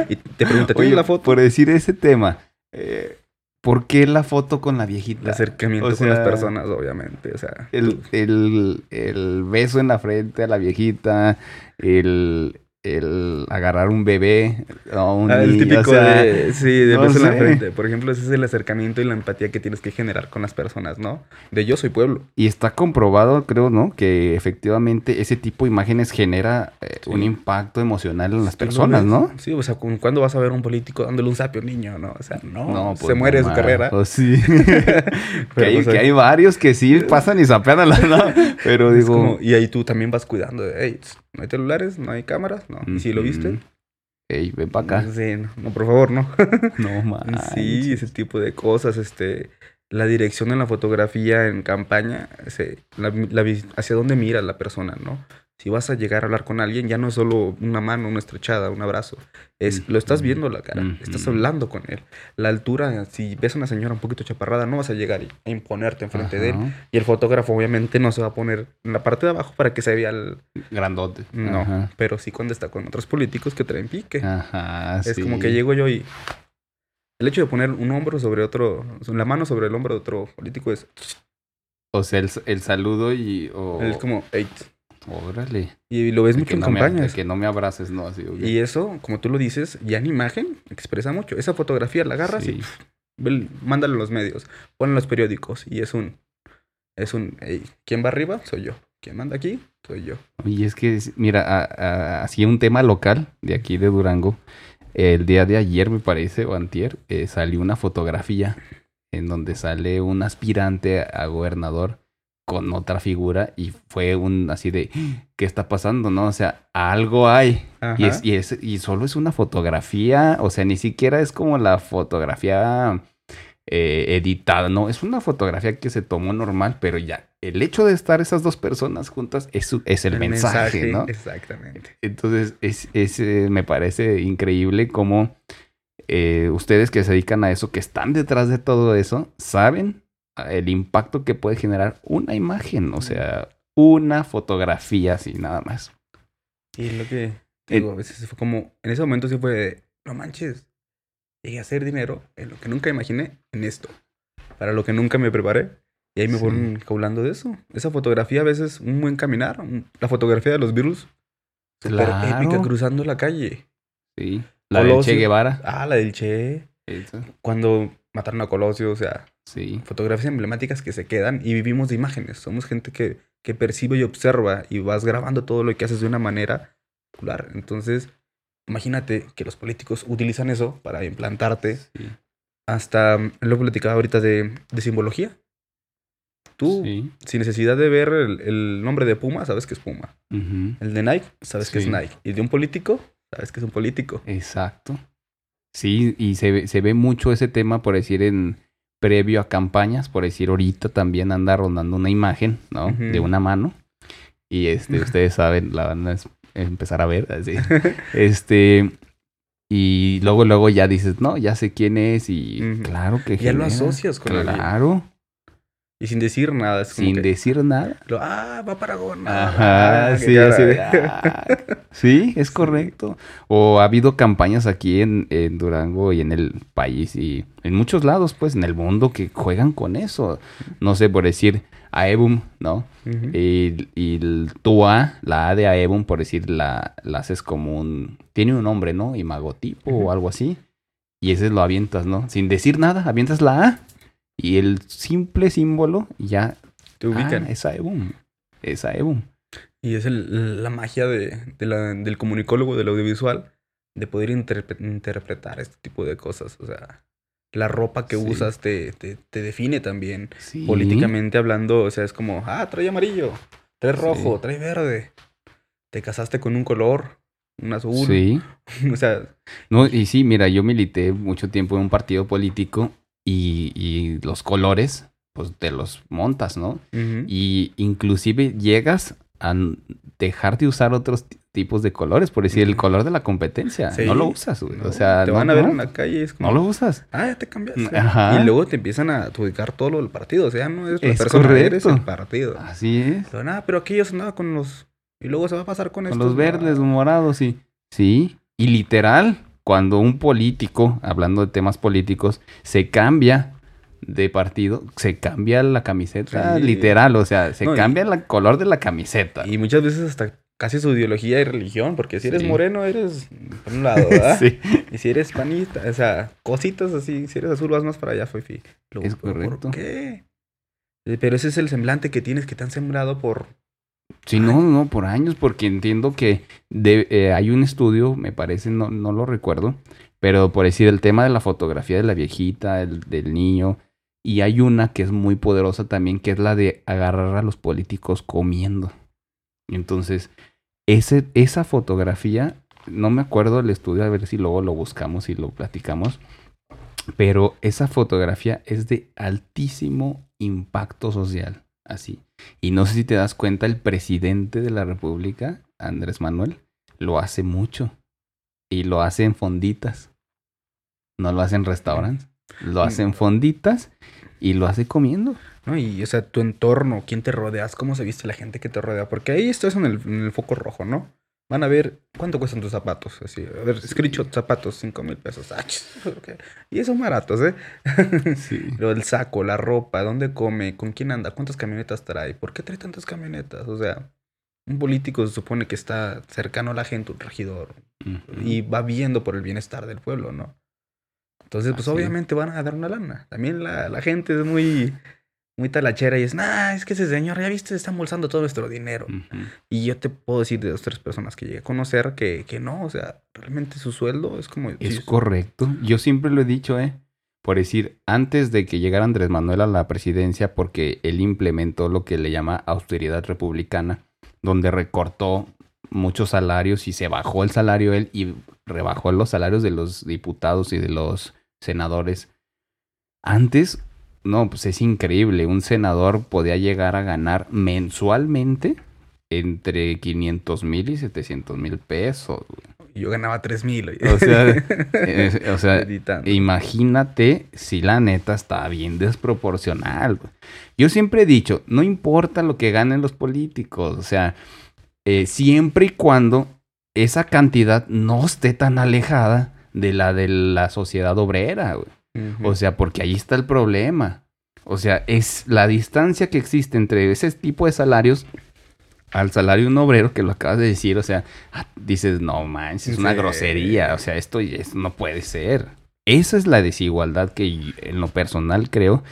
Y te pregunta, ¿tienes la foto? Por decir ese tema, eh, ¿por qué la foto con la viejita? El acercamiento con las personas, obviamente. O sea, el, el, el beso en la frente a la viejita, el el agarrar un bebé o un ah, el típico de sí de en la frente. Por ejemplo ese es el acercamiento y la empatía que tienes que generar con las personas no de yo soy pueblo. Y está comprobado creo no que efectivamente ese tipo de imágenes genera eh, un impacto emocional en las personas no sí o sea cuando vas a ver a un político dándole un sapio a un niño no o sea no, se pues, muere su carrera. pues sí. <laughs> <laughs> Que, hay, varios que sí pasan y sapean a la no <laughs> pero digo y ahí tú también vas cuidando de hey, no hay celulares no hay cámaras no. ¿Y si lo viste? Ey, ven para acá. Sí, no, por favor, no. <laughs> no, más. Sí, ese tipo de cosas, este... La dirección en la fotografía en campaña, ese, la, hacia dónde mira la persona, ¿no? Si vas a llegar a hablar con alguien, ya no es solo una mano, una estrechada, un abrazo. Es, lo estás viendo la cara, estás hablando con él. La altura, si ves a una señora un poquito chaparrada, no vas a llegar a imponerte enfrente de él. Y el fotógrafo obviamente no se va a poner en la parte de abajo para que se vea el... Grandote. No, pero sí cuando está con otros políticos que traen pique. Ajá, es como que llego yo y... El hecho de poner un hombro sobre otro, la mano sobre el hombro de otro político es... O sea, el, saludo y... Es como, eight. Órale. Y lo ves mucho en campañas. que no me abraces, no, así. Y eso, como tú lo dices, ya en imagen expresa mucho. Esa fotografía la agarras y mándale a los medios, ponle en los periódicos y es un, es un, ¿quién va arriba? Soy yo. ¿Quién manda aquí? Soy yo. Y es que, mira, así un tema local de aquí de Durango, el día de ayer me parece, o antier, eh, salió una fotografía en donde sale un aspirante a gobernador con otra figura y fue un así de ¿qué está pasando? ¿No? O sea, algo hay. Y, es, y, es, y solo es una fotografía, o sea, ni siquiera es como la fotografía eh, editada, no, es una fotografía que se tomó normal, pero ya, el hecho de estar esas dos personas juntas es, es el, mensaje, ¿no? Exactamente. Entonces, es, eh, me parece increíble cómo eh, ustedes que se dedican a eso, que están detrás de todo eso, saben el impacto que puede generar una imagen, o sea, una fotografía así, nada más. Y lo que digo, a veces fue como, en ese momento sí fue, no manches, llegué a hacer dinero en lo que nunca imaginé, en esto, para lo que nunca me preparé. Y ahí me fueron caulando de eso. Esa fotografía a veces un buen caminar, la fotografía de los virus, super épica cruzando la calle. Sí. La del Che Guevara. Ah, la del Che. Cuando mataron a Colosio, o sea, sí. fotografías emblemáticas que se quedan y vivimos de imágenes. Somos gente que, que percibe y observa y vas grabando todo lo que haces de una manera popular. Entonces, imagínate que los políticos utilizan eso para implantarte. Hasta mm, lo platicaba ahorita de, de simbología. Tú, sin necesidad de ver el, nombre de Puma, sabes que es Puma. El de Nike, sabes que es Nike. Y de un político, sabes que es un político. Exacto. Sí, y se, se ve mucho ese tema, por decir, en previo a campañas, por decir, ahorita también anda rondando una imagen, ¿no? De una mano. Y este, <laughs> ustedes saben, la van a empezar a ver, así. <laughs> este, y luego, luego ya dices, no, ya sé quién es y claro que Ya lo asocias con Claro. Y sin decir nada. sin decir nada. ah, va para gobernador. Ajá, ah, sí, así de, ah". <laughs> sí, es correcto. O ha habido campañas aquí en, en, Durango y en el país y en muchos lados, pues, en el mundo que juegan con eso. No sé, por decir Aebum, ¿no? Y, y tu A, la A de Aebum, por decir, la, la haces como un... Tiene un nombre, ¿no? Imagotipo o algo así. Y ese lo avientas, ¿no? Sin decir nada, avientas la A y el simple símbolo ya te ubican. Ah, es Aebum. Es Aebum. Y es la magia de, del comunicólogo del audiovisual de poder interpretar este tipo de cosas. O sea, la ropa que usas te, te, define también. Políticamente hablando, o sea, es como, ah, trae amarillo, trae rojo, trae verde. Te casaste con un color, un azul. Sí. <laughs> o sea. No, y sí, mira, yo milité mucho tiempo en un partido político y, los colores, pues te los montas, ¿no? Y inclusive llegas a dejar de usar otros tipos de colores, por decir, el color de la competencia, no lo usas, güey. o sea, te van a ver en la calle es como, no lo usas. Ah, ya te cambiaste. Y luego te empiezan a adjudicar todo lo del partido, o sea, no es la persona, eres el partido. Así es. Pero nada, pero aquellos nada con los y luego se va a pasar con, con los verdes, morados, sí. Sí, y literal, cuando un político, hablando de temas políticos, se cambia de partido, se cambia la camiseta, literal, o sea, se cambia el color de la camiseta. Y muchas veces hasta casi su ideología y religión, porque si eres moreno eres por un lado, <laughs> ¿verdad? sí. Y si eres panista, o sea, cositas así, si eres azul vas más para allá, Fifi. Es correcto. ¿Por qué? Pero ese es el semblante que tienes que te han sembrado por Sí, no, no, por años, porque entiendo que eh, hay un estudio, me parece, no, no lo recuerdo, pero por decir el tema de la fotografía de la viejita, el, del niño, y hay una que es muy poderosa también, que es la de agarrar a los políticos comiendo. Entonces, ese, esa fotografía, no me acuerdo el estudio, a ver si luego lo buscamos y lo platicamos, pero esa fotografía es de altísimo impacto social Así. Y no sé si te das cuenta, el presidente de la República, Andrés Manuel, lo hace mucho. Y lo hace en fonditas. No lo hace en restaurantes. Lo hace en fonditas y lo hace comiendo. ¿no? Y, o sea, tu entorno, quién te rodeas, cómo se viste la gente que te rodea. Porque ahí estás en el, en el foco rojo, ¿no? Van a ver cuánto cuestan tus zapatos. Así, a ver, screenshot zapatos, 5 mil pesos. Ah, <laughs> y son baratos, ¿eh? <laughs> Sí. Pero el saco, la ropa, dónde come, con quién anda, cuántas camionetas trae, por qué trae tantas camionetas. O sea, un político se supone que está cercano a la gente, un regidor, y va viendo por el bienestar del pueblo, ¿no? Entonces, pues obviamente van a dar una lana. También la, la gente es muy muy talachera y es, nah, es que ese señor, ya viste, está embolsando todo nuestro dinero. Y yo te puedo decir de dos, tres personas que llegué a conocer que, que no, o sea, realmente su sueldo es como... Es correcto. Yo siempre lo he dicho, ¿eh? Por decir, antes de que llegara Andrés Manuel a la presidencia, porque él implementó lo que le llama austeridad republicana, donde recortó muchos salarios y se bajó el salario él y rebajó los salarios de los diputados y de los senadores. Antes no, pues es increíble. Un senador podía llegar a ganar mensualmente entre 500 mil y 700 mil pesos. Yo ganaba 3 mil. O sea, <laughs> o sea imagínate si la neta está bien desproporcional. Yo siempre he dicho, no importa lo que ganen los políticos, o sea, eh, siempre y cuando esa cantidad no esté tan alejada de la de la sociedad obrera. Güey. O sea, porque ahí está el problema. O sea, es la distancia que existe entre ese tipo de salarios al salario de un obrero, que lo acabas de decir, o sea, ah, dices, no manches, es una grosería, o sea, esto, esto no puede ser. Esa es la desigualdad que en lo personal creo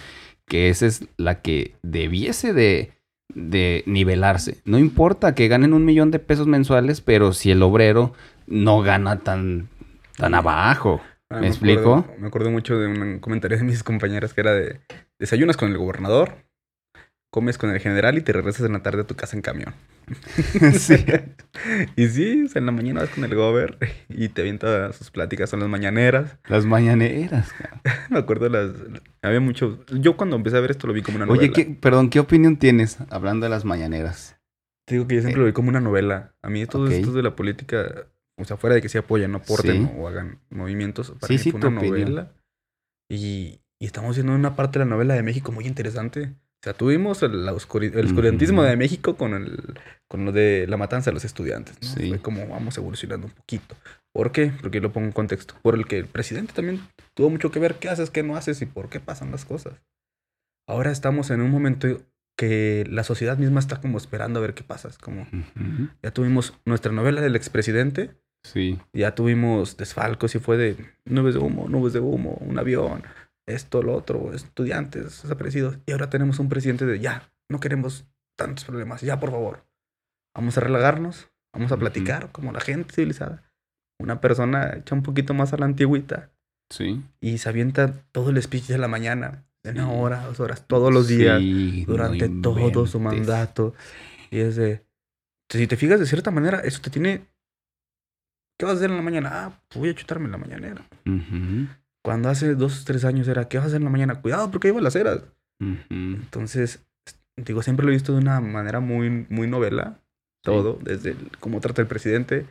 que esa es la que debiese de, de nivelarse. No importa que ganen un millón de pesos mensuales, pero si el obrero no gana tan, tan abajo. Ah, ¿Me, explico? me acuerdo mucho de un comentario de mis compañeras que era de desayunas con el gobernador, comes con el general y te regresas en la tarde a tu casa en camión. <laughs> sí. y sí, en la mañana vas con el gober y te avienta sus pláticas, son las mañaneras. Las mañaneras. <laughs> me acuerdo las... Había mucho... Yo cuando empecé a ver esto lo vi como una novela. Oye, ¿qué, perdón, ¿qué opinión tienes hablando de las mañaneras? Te digo que yo siempre lo vi como una novela. A mí todo esto de la política o sea, fuera de que se apoyen, no aporten o hagan movimientos, para sí, mí fue una novela. Y, y, estamos viendo una parte de la novela de México muy interesante. O sea, tuvimos el, oscurantismo de México con, el, con lo de la matanza de los estudiantes. ¿no? Fue como vamos evolucionando un poquito. ¿Por qué? Porque lo pongo en contexto. Por el que el presidente también tuvo mucho que ver qué haces, qué no haces y por qué pasan las cosas. Ahora estamos en un momento que la sociedad misma está como esperando a ver qué pasa. como, ya tuvimos nuestra novela del expresidente Sí. Ya tuvimos desfalcos y fue de nubes de humo, nubes de humo, un avión, esto, lo otro, estudiantes desaparecidos. Y ahora tenemos un presidente de ya, no queremos tantos problemas, ya por favor. Vamos a relajarnos, vamos a platicar como la gente civilizada. Una persona hecha un poquito más a la antigüita. Sí. Y se avienta todo el speech de la mañana, de una hora, dos horas, todos los días, durante todo su mandato. Y es de. Si te fijas de cierta manera, eso te tiene ¿Qué vas a hacer en la mañana? Ah, pues voy a chutarme en la mañanera. Cuando hace dos, tres años era, ¿qué vas a hacer en la mañana? Cuidado porque llevo las eras. Entonces, digo, siempre lo he visto de una manera muy, muy novela. Todo, desde cómo trata el presidente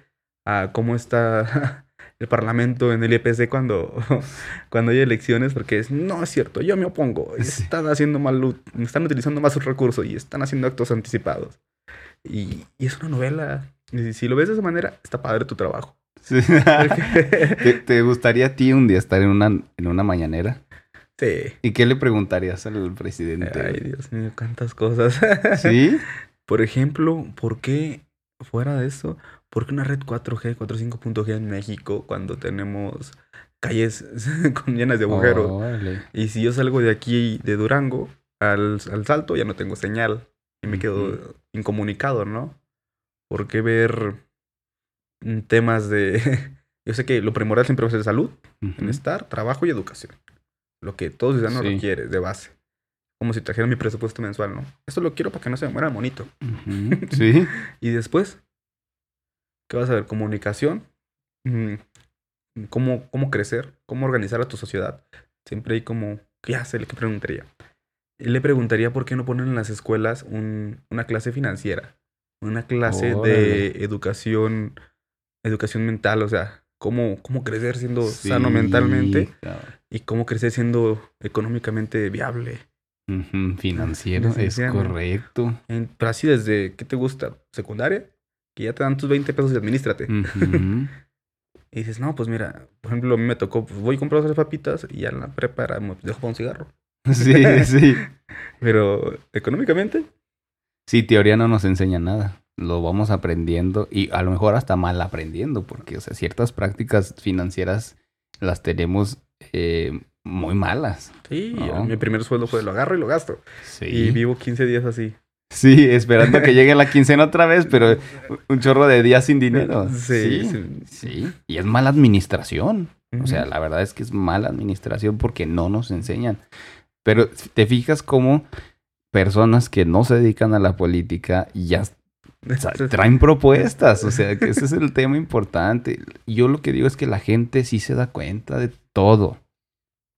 a cómo está <laughs> el parlamento en el IPC cuando, <laughs> cuando hay elecciones, porque es, no es cierto, yo me opongo, están haciendo mal, están utilizando más sus recursos y están haciendo actos anticipados. Y, y es una novela y si lo ves de esa manera, está padre tu trabajo. <laughs> ¿Te, gustaría a ti un día estar en una, en una mañanera? Sí. ¿Y qué le preguntarías al presidente? Ay, Dios mío, cuántas cosas. <laughs> ¿Sí? Por ejemplo, ¿por qué, fuera de eso, por qué una red 4G, 4.5.G en México cuando tenemos calles <laughs> con llenas de agujeros? y si yo salgo de aquí, de Durango, al, al salto, ya no tengo señal. Y me quedo incomunicado, ¿no? ¿Por qué ver mm, temas de... <laughs> Yo sé que lo primordial siempre va a ser salud, bienestar, trabajo y educación. Lo que todos ciudadanos sí. requiere de base. Como si trajera mi presupuesto mensual, ¿no? Esto lo quiero para que no se me muera monito. <laughs> Sí. y después, ¿qué vas a ver? Comunicación. Mm, cómo, cómo crecer, cómo organizar a tu sociedad. Siempre hay como, ¿qué hace? ¿Qué preguntaría? le preguntaría por qué no ponen en las escuelas un, una clase financiera, una clase de educación, educación mental, o sea, cómo, cómo crecer siendo sano mentalmente y cómo crecer siendo económicamente viable. Financiero, es correcto. pero así desde, ¿qué te gusta? ¿Secundaria? Que ya te dan tus 20 pesos y administrate. <laughs> y dices, no, pues mira, por ejemplo, a mí me tocó, pues voy a comprar las papitas y ya en la prepa me dejo para un cigarro. <laughs> Sí, sí. <laughs> Pero económicamente. Sí, teoría no nos enseña nada. Lo vamos aprendiendo y a lo mejor hasta mal aprendiendo, porque o sea, ciertas prácticas financieras las tenemos eh, muy malas. Sí, mi primer sueldo fue lo agarro y lo gasto. Sí. Y vivo 15 días así. Sí, esperando que llegue la quincena otra vez, pero un chorro de días sin dinero. <laughs> Sí, sí. Y es mala administración. O sea, la verdad es que es mala administración porque no nos enseñan. Pero te fijas cómo personas que no se dedican a la política ya <laughs> traen propuestas. O sea, que ese es el tema importante. Yo lo que digo es que la gente sí se da cuenta de todo.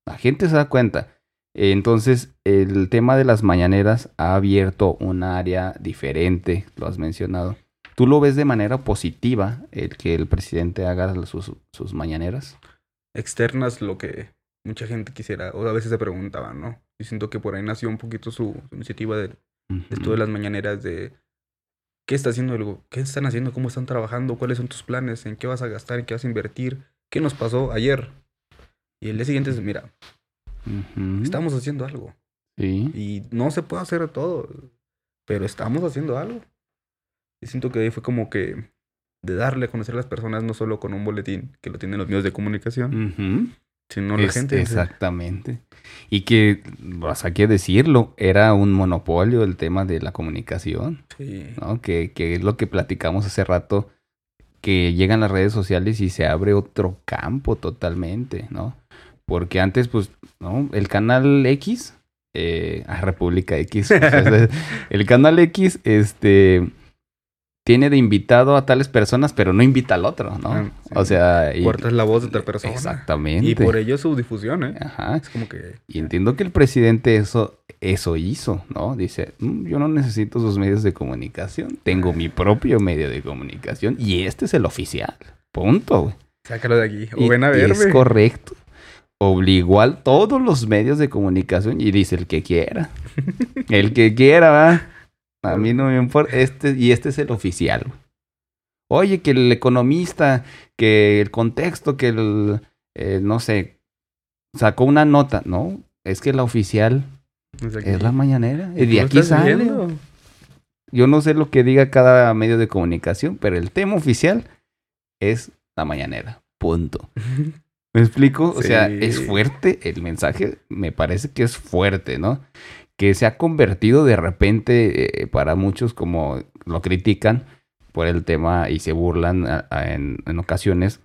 La gente se da cuenta. Entonces, el tema de las mañaneras ha abierto un área diferente, lo has mencionado. ¿Tú lo ves de manera positiva el que el presidente haga sus, sus mañaneras? Externas lo que mucha gente quisiera, o a veces se preguntaban, ¿no? Y siento que por ahí nació un poquito su, iniciativa de, esto de las mañaneras, de qué está haciendo el, qué están haciendo, cómo están trabajando, cuáles son tus planes, en qué vas a gastar, en qué vas a invertir, qué nos pasó ayer. Y el día siguiente es, mira, estamos haciendo algo. Sí. Y no se puede hacer todo, pero estamos haciendo algo. Y siento que ahí fue como que de darle a conocer a las personas no solo con un boletín que lo tienen los medios de comunicación, sino la gente. Exactamente. Y que, vas a que decirlo, era un monopolio el tema de la comunicación. Sí. ¿no? Que, que es lo que platicamos hace rato, que llegan las redes sociales y se abre otro campo totalmente, ¿no? Porque antes, pues, ¿no? El canal X, eh, ah, República X, <laughs> el canal X, este, tiene de invitado a tales personas, pero no invita al otro, ¿no? Ah, o sea... Y, la voz de otra persona. Exactamente. Y por ello su difusión, ¿eh? Ajá. Es como que... Y entiendo que el presidente eso, eso hizo, ¿no? Dice, mm, yo no necesito sus medios de comunicación, tengo mi propio medio de comunicación y este es el oficial. Punto, güey. Sácalo de aquí. O ven a verme. Es correcto. Obligó a todos los medios de comunicación y dice el que quiera. <laughs> el que quiera, va. A mí no me importa. Este, y este es el oficial. Oye, que el economista, que el contexto, que el, eh, no sé, sacó una nota. No, es que la oficial es la mañanera. Y de aquí sale. Yo no sé lo que diga cada medio de comunicación, pero el tema oficial es la mañanera. Punto. <laughs> ¿Me explico? O sea, es fuerte el mensaje, me parece que es fuerte, ¿no? Que se ha convertido de repente eh, para muchos como lo critican por el tema y se burlan en, ocasiones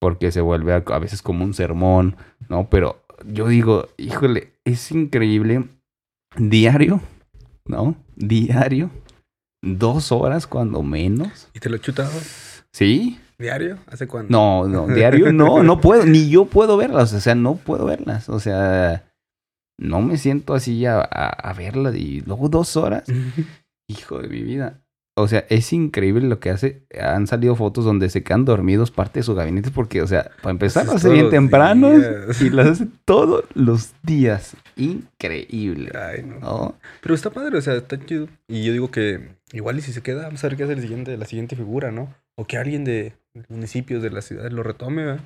porque se vuelve a, veces como un sermón, ¿no? Pero yo digo, híjole, es increíble, diario, ¿no? Diario, dos horas cuando menos. ¿Y te lo chutado? Sí. ¿Diario? ¿Hace cuándo? No, no, diario <laughs> no, no puedo, ni yo puedo verlas, o sea, no puedo verlas, o sea, no me siento así a, a, verla y luego dos horas. Hijo de mi vida. O sea, es increíble lo que hace. Han salido fotos donde se quedan dormidos parte de su gabinete porque, o sea, para empezar lo hace bien temprano y lo hace todos los días. Increíble. Ay, no. Pero está padre, o sea, está chido. Y yo digo que igual y si se queda, vamos a ver qué hace el siguiente, la siguiente figura, ¿no? O que alguien de municipios de la ciudad lo retome, ¿verdad?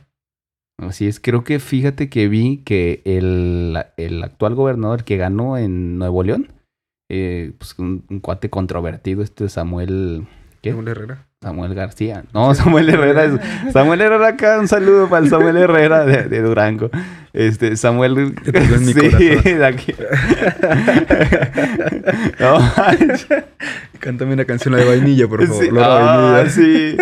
Así es, creo que fíjate que vi que el, actual gobernador que ganó en Nuevo León, eh, pues un, cuate controvertido, este Samuel... ¿Qué? Samuel Herrera. Samuel García. No, Samuel Herrera es. <laughs> Samuel Herrera acá, un saludo para el Samuel Herrera de, Durango. Este, Samuel. <laughs> sí, de aquí. <laughs> Cántame una canción de vainilla, por favor. Sí, ah, sí.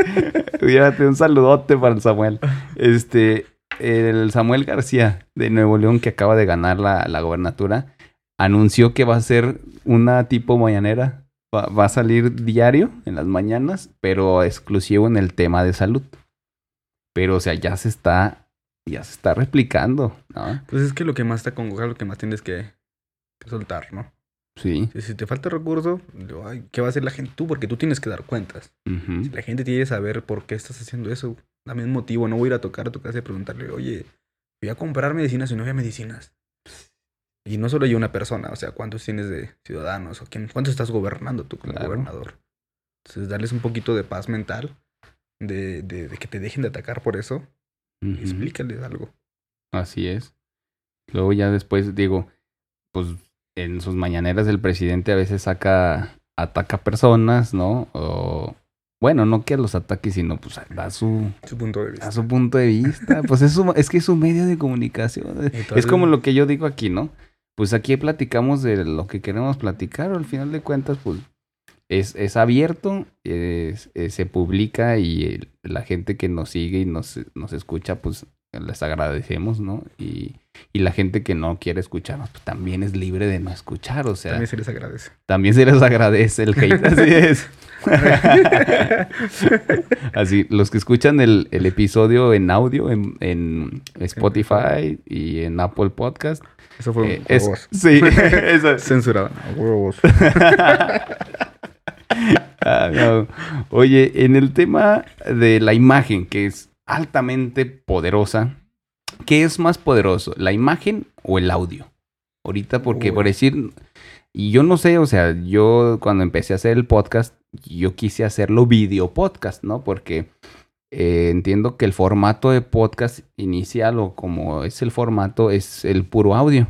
un saludote para el Samuel. Este, el Samuel García de Nuevo León, que acaba de ganar la, la gobernatura, anunció que va a ser una tipo mañanera. Va, a salir diario en las mañanas, pero exclusivo en el tema de salud. Pero, o sea, ya se está, ya se está replicando, ¿no? Pues es que lo que más está congojado, lo que más tienes que, que soltar, ¿no? Sí. Si, si te falta recurso, ¿qué va a hacer la gente? Tú, porque tú tienes que dar cuentas. Si la gente tiene que saber por qué estás haciendo eso, dame un motivo. No voy a ir a tocar a tu casa y preguntarle, oye, voy a comprar medicinas y no había medicinas. Y no solo hay una persona, o sea, ¿cuántos tienes de ciudadanos? ¿O quién, ¿Cuántos estás gobernando tú como Claro. gobernador? Entonces, darles un poquito de paz mental, de, de- de que te dejen de atacar por eso, explícales algo. Así es. Luego ya después digo, pues en sus mañaneras el presidente a veces saca, ataca personas, ¿no? O bueno, no que los ataque, sino pues da su, Su punto de vista. da su punto de vista. Pues es, su- es que es un medio de comunicación. Es como lo que yo digo aquí, ¿no? Pues aquí platicamos de lo que queremos platicar, al final de cuentas, pues es, es abierto, es- eh, se publica y el- la gente que nos sigue y nos, nos escucha, pues les agradecemos, ¿no? Y, y la gente que no quiere escucharnos, pues también es libre de no escuchar, o sea, También se les agradece. también se les agradece el hate, así es. <laughs> <laughs> Así, los que escuchan el, el episodio en audio, en, en Spotify y en Apple Podcast. Eso fue eh, un es- <laughs> sí, <laughs> eso- Censurado. Huevos. Ah, no. Oye, en el tema de la imagen, que es altamente poderosa, ¿qué es más poderoso, la imagen o el audio? Ahorita, porque Uy. por decir, y yo no sé, o sea, yo cuando empecé a hacer el podcast, yo quise hacerlo video podcast, ¿no? Porque eh, entiendo que el formato de podcast inicial o como es el formato es el puro audio.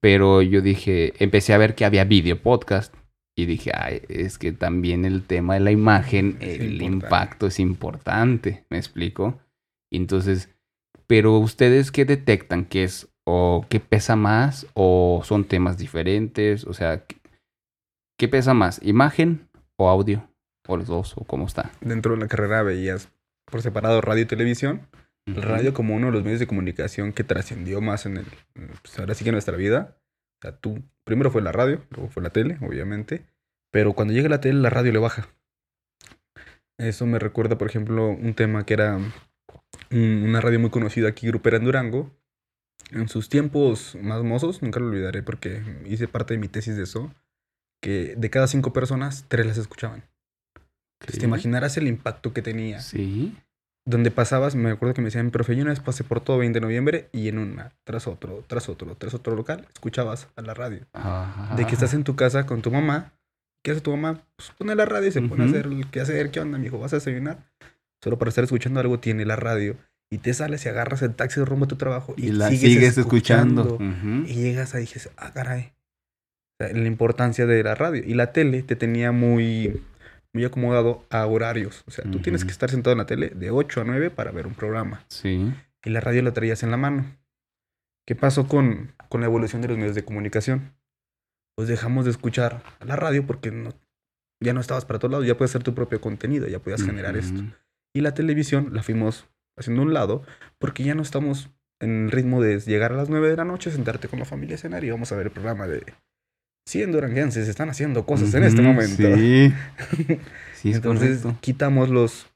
Pero yo dije, empecé a ver que había video podcast y dije, ay, es que también el tema de la imagen, Es el importante. impacto es importante, ¿me explico? Entonces, pero ustedes qué detectan que es o qué pesa más o son temas diferentes, o sea, ¿qué, qué pesa más, imagen o audio? O los dos, o cómo está. Dentro de la carrera veías por separado radio y televisión. El radio como uno de los medios de comunicación que trascendió más en el, pues ahora sí que en nuestra vida. O sea, tú, primero fue la radio, luego fue la tele, obviamente. Pero cuando llega la tele, la radio le baja. Eso me recuerda, por ejemplo, un tema que era un- una radio muy conocida aquí, Grupera en Durango. En sus tiempos más mozos, nunca lo olvidaré porque hice parte de mi tesis de eso, que de cada cinco personas, tres las escuchaban. Entonces, te imaginarás el impacto que tenía Sí. donde pasabas, me acuerdo que me decían, profe, yo una vez pasé por todo 20 de noviembre y en una, tras otro, tras otro, tras otro local, escuchabas a la radio. De que estás en tu casa con tu mamá, ¿qué hace tu mamá? Pues pone la radio y se pone a hacer el que hacer, ¿qué onda, mijo? ¿Vas a desayunar? Solo para estar escuchando algo tiene la radio. Y te sales y agarras el taxi rumbo a tu trabajo y, y la sigues, sigues, escuchando. escuchando. Ujú. Y llegas ahí y dices, ah, caray. Sea, la importancia de la radio. Y la tele te tenía muy, muy acomodado a horarios. O sea, tú tienes Ujú. que estar sentado en la tele de 8 a 9 para ver un programa. Sí. Y la radio la traías en la mano. ¿Qué pasó con, con la evolución de los medios de comunicación? Pues dejamos de escuchar a la radio porque no, ya no estabas para todos lados. Ya puedes hacer tu propio contenido, ya podías generar esto. Y la televisión la fuimos haciendo a un lado porque ya no estamos en el ritmo de llegar a las 9 de la noche, sentarte con la familia a cenar y vamos a ver el programa de 100 duranguenses están haciendo cosas en este momento. Sí. <laughs> Sí, es Entonces correcto. quitamos los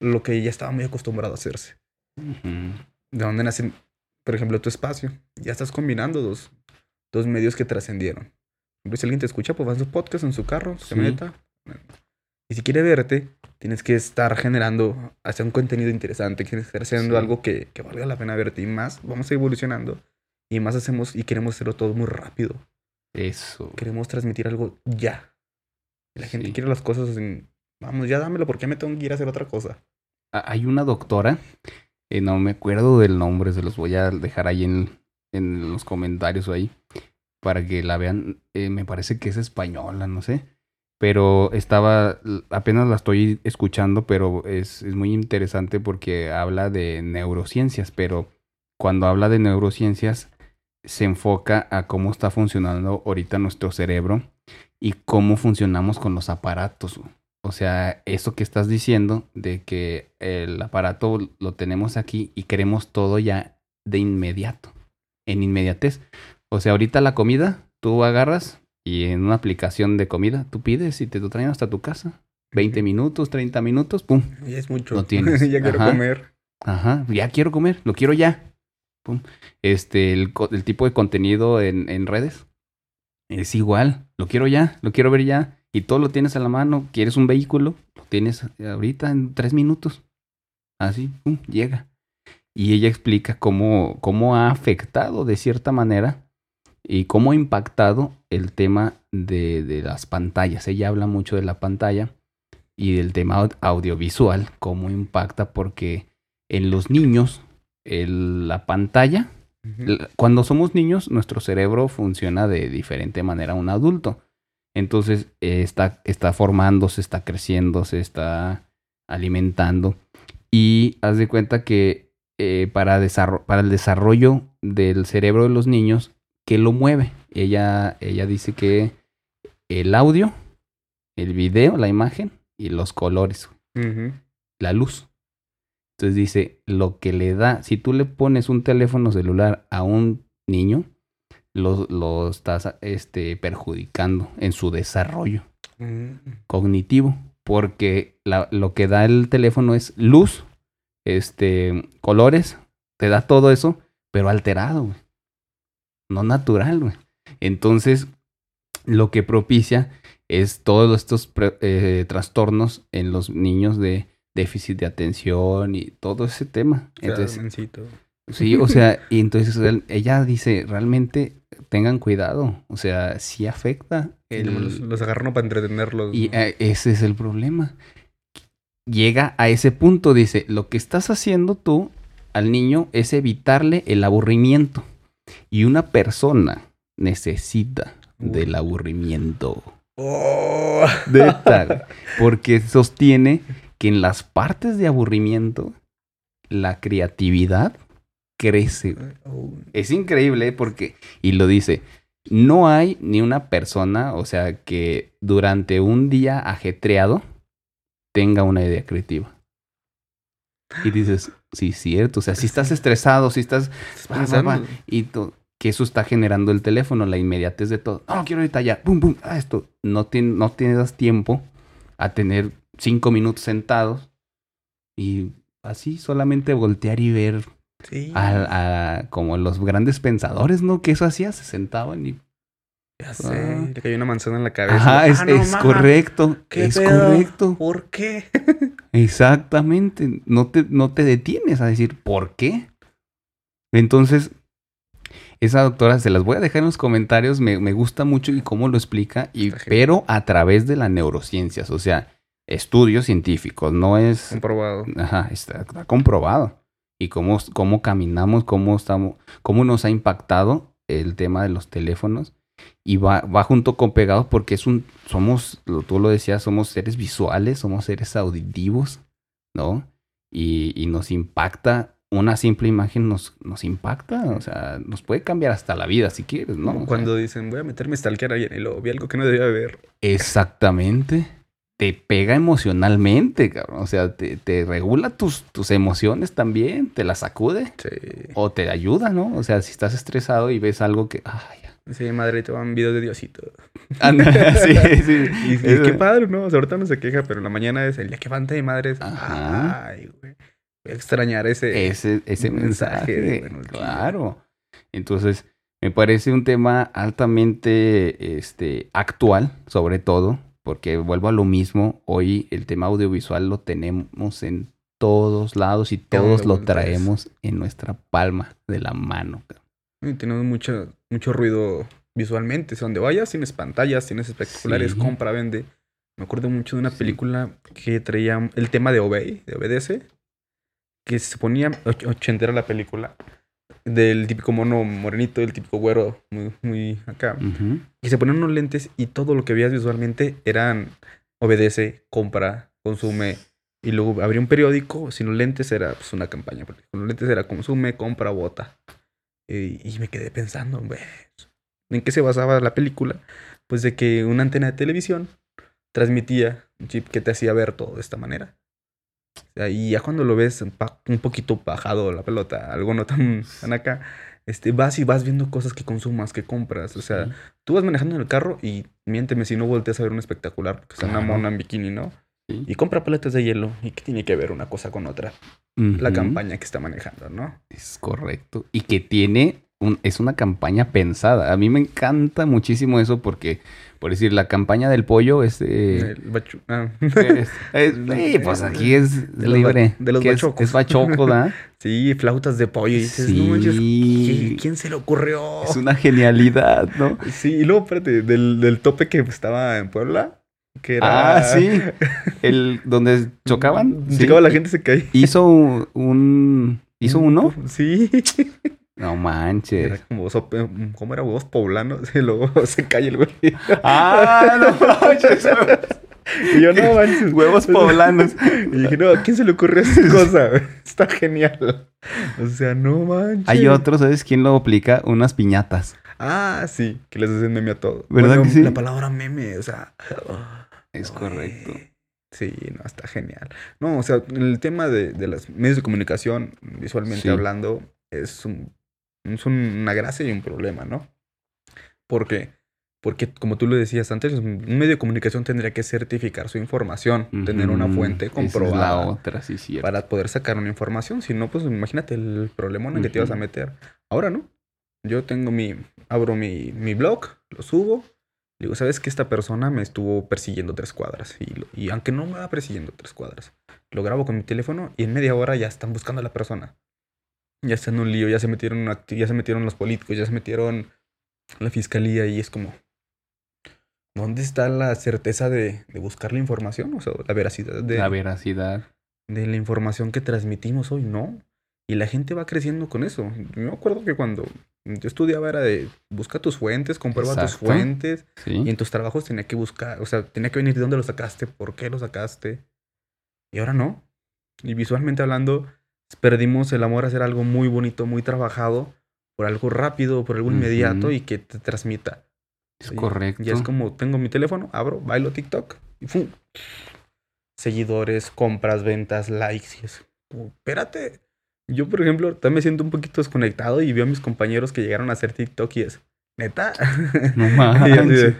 lo que ya estaba muy acostumbrado a hacerse. Ujú. De donde nacen, por ejemplo, tu espacio. Ya estás combinando dos, dos medios que trascendieron. Si alguien te escucha, pues va en su podcast, en su carro, se Sí. meta. Y si quiere verte, tienes que estar generando, hacer un contenido interesante, tienes que estar haciendo Sí. algo que, que valga la pena verte. Y más, vamos evolucionando. Y más hacemos y queremos hacerlo todo muy rápido. Eso. Queremos transmitir algo ya. La gente Sí. quiere las cosas en, vamos, ya dámelo porque ya me tengo que ir a hacer otra cosa. Hay una doctora, eh, no me acuerdo del nombre, se los voy a dejar ahí en, en los comentarios o ahí, para que la vean. Eh, me parece que es española, no sé. Pero estaba, apenas la estoy escuchando, pero es, es muy interesante porque habla de neurociencias, pero cuando habla de neurociencias se enfoca a cómo está funcionando ahorita nuestro cerebro y cómo funcionamos con los aparatos. O sea, eso que estás diciendo de que el aparato lo tenemos aquí y queremos todo ya de inmediato, en inmediatez. O sea, ahorita la comida, tú agarras y en una aplicación de comida, tú pides y te lo traen hasta tu casa. 20 minutos, 30 minutos, pum. Ya es mucho. Lo tienes. <laughs> ya quiero Ajá. comer. Ajá, ya quiero comer, lo quiero ya. Este, el, tipo de contenido en, en redes. Es igual, lo quiero ya, lo quiero ver ya. Y todo lo tienes a la mano. ¿Quieres un vehículo? Lo tienes ahorita en tres minutos. Así, llega. Y ella explica cómo, cómo ha afectado de cierta manera y cómo ha impactado el tema de, de las pantallas. Ella habla mucho de la pantalla y del tema audiovisual, cómo impacta porque en los niños el, la pantalla cuando somos niños, nuestro cerebro funciona de diferente manera a un adulto. Entonces eh, está, está formándose, está creciendo, se está alimentando. Y haz de cuenta que eh, para, para el desarrollo del cerebro de los niños, ¿qué lo mueve? Ella, ella dice que el audio, el video, la imagen y los colores. La luz. Entonces dice, lo que le da, si tú le pones un teléfono celular a un niño, lo, estás este, perjudicando en su desarrollo mm. cognitivo, porque lo que da el teléfono es luz, este, colores, te da todo eso, pero alterado, No natural, güey. Entonces, lo que propicia es todos estos eh, trastornos en los niños de déficit de atención y todo ese tema. Entonces, sí, o sea, y entonces ella dice, realmente tengan cuidado, o sea, sí afecta. los, los agarran para entretenerlos. Y eh, ese es el problema. Llega a ese punto, dice, lo que estás haciendo tú al niño es evitarle el aburrimiento. Y una persona necesita del aburrimiento. Oh. De tal. <laughs> Porque sostiene que en las partes de aburrimiento la creatividad crece. Es increíble ¿eh? porque, y lo dice, no hay ni una persona, o sea, que durante un día ajetreado tenga una idea creativa. Y dices, sí, cierto, o sea, si estás estresado, si estás... y que eso está generando el teléfono, la inmediatez de todo. No, quiero ahorita ya, pum, pum, ah, esto. No, no tienes tiempo a tener cinco minutos sentados y así solamente voltear y ver a, como los grandes pensadores, ¿no? Que eso hacía, se sentaban y... Ya sé, ah. le cayó una manzana en la cabeza. Ajá, es, ah, correcto, es correcto. ¿Por qué? <laughs> Exactamente, no te, no te detienes a decir, ¿por qué? Entonces, esa doctora, se las voy a dejar en los comentarios, me, me gusta mucho y cómo lo explica, y, pero a través de las neurociencias, o sea, estudios científicos, no es... Comprobado. Ajá, está, comprobado. Y cómo, cómo caminamos, cómo, estamos, cómo nos ha impactado el tema de los teléfonos. Y va, va junto con pegado porque es un, somos, tú lo decías, somos seres visuales, somos seres auditivos, ¿no? Y, y nos impacta una simple imagen nos, nos impacta, o sea, nos puede cambiar hasta la vida si quieres, ¿no? Cuando dicen, voy a meterme stalker ahí y luego vi algo que no debía ver. Exactamente te pega emocionalmente, cabrón. O sea, te, regula tus, tus, emociones también, te las sacude. Sí. O te ayuda, ¿no? O sea, si estás estresado y ves algo que. Ay, Sí, madre, te van video de Diosito. <laughs> <laughs> sí, sí. Y, qué padre, ¿no? O sea, ahorita no se queja, pero en la mañana es el día que de madre. Ajá. Ay, güey. Voy a extrañar ese, ese, ese mensaje. claro. Entonces, me parece un tema altamente este, actual, sobre todo porque vuelvo a lo mismo, hoy el tema audiovisual lo tenemos en todos lados y todos lo traemos en nuestra palma de la mano. tenemos mucho, mucho ruido visualmente, donde vayas tienes pantallas, tienes espectaculares, compra, vende. Me acuerdo mucho de una película que traía el tema de Obey, de Obedece, que se ponía ochentera la película del típico mono morenito, el típico güero, muy, muy acá. Y se ponían unos lentes y todo lo que veías visualmente eran obedece, compra, consume. Y luego abría un periódico, sin los lentes era pues, una campaña. Con los lentes era consume, compra, vota. Y, me quedé pensando, ¿en qué se basaba la película? Pues de que una antena de televisión transmitía un chip que te hacía ver todo de esta manera. Y ya cuando lo ves un poquito bajado la pelota, algo no tan, tan acá, este, vas y vas viendo cosas que consumas, que compras. O sea, tú vas manejando en el carro y miénteme si no volteas a ver un espectacular, porque está una mona en bikini, ¿no? Y compra paletas de hielo. ¿Y qué tiene que ver una cosa con otra? La campaña que está manejando, ¿no? Es correcto. Y que tiene es una campaña pensada. A mí me encanta muchísimo eso porque, por decir, la campaña del pollo es... Eh, <laughs> ah. sí, pues aquí es de libre. de los bachocos. Es, bachoco, ¿verdad? <laughs> sí, flautas de pollo. Y dices, sí. ¿quién se le ocurrió? Es una genialidad, ¿no? <laughs> Sí, y luego, espérate, del, del tope que estaba en Puebla, que era... Ah, sí. El donde chocaban. Chocaba la gente se caía. Hizo un, hizo uno. Sí. No manches. Era como, ¿cómo era? Huevos poblanos. <laughs> Y luego se cae el güey. Ah, no <laughs> manches. <laughs> Y yo, no manches. Huevos poblanos. Y dije, no, ¿a quién se le ocurrió esa cosa? Está genial. O sea, no manches. Hay otro, ¿sabes quién lo aplica? Unas piñatas. Ah, sí, que les hacen meme a todo. ¿Verdad que sí? La palabra meme, o sea. Es correcto. Sí, no, está genial. No, o sea, el tema de, de los medios de comunicación, visualmente hablando, es un es una gracia y un problema, ¿no? Porque, porque como tú lo decías antes, un medio de comunicación tendría que certificar su información, tener una fuente comprobada otra, sí, para poder sacar una información. Si no, pues imagínate el problema en el que te ibas a meter. Ahora no. Yo tengo mi, abro mi, mi blog, lo subo, digo, ¿sabes que esta persona me estuvo persiguiendo tres cuadras? Y, y aunque no me va persiguiendo tres cuadras, lo grabo con mi teléfono y en media hora ya están buscando a la persona ya está en un lío, ya se metieron, ya se metieron los políticos, ya se metieron la fiscalía y es como, ¿dónde está la certeza de, de buscar la información? O sea, la veracidad de... La veracidad. De la información que transmitimos hoy, ¿no? Y la gente va creciendo con eso. Yo me acuerdo que cuando yo estudiaba era de busca tus fuentes, comprueba tus fuentes. Y en tus trabajos tenía que buscar, o sea, tenía que venir de dónde lo sacaste, por qué lo sacaste. Y ahora no. Y visualmente hablando, perdimos el amor a hacer algo muy bonito, muy trabajado, por algo rápido, por algo inmediato y que te transmita. Es correcto. Ya es como, tengo mi teléfono, abro, bailo TikTok y ¡fum! Seguidores, compras, ventas, likes. Y es espérate. Yo, por ejemplo, también me siento un poquito desconectado y veo a mis compañeros que llegaron a hacer TikTok y es, neta. No <laughs> manches.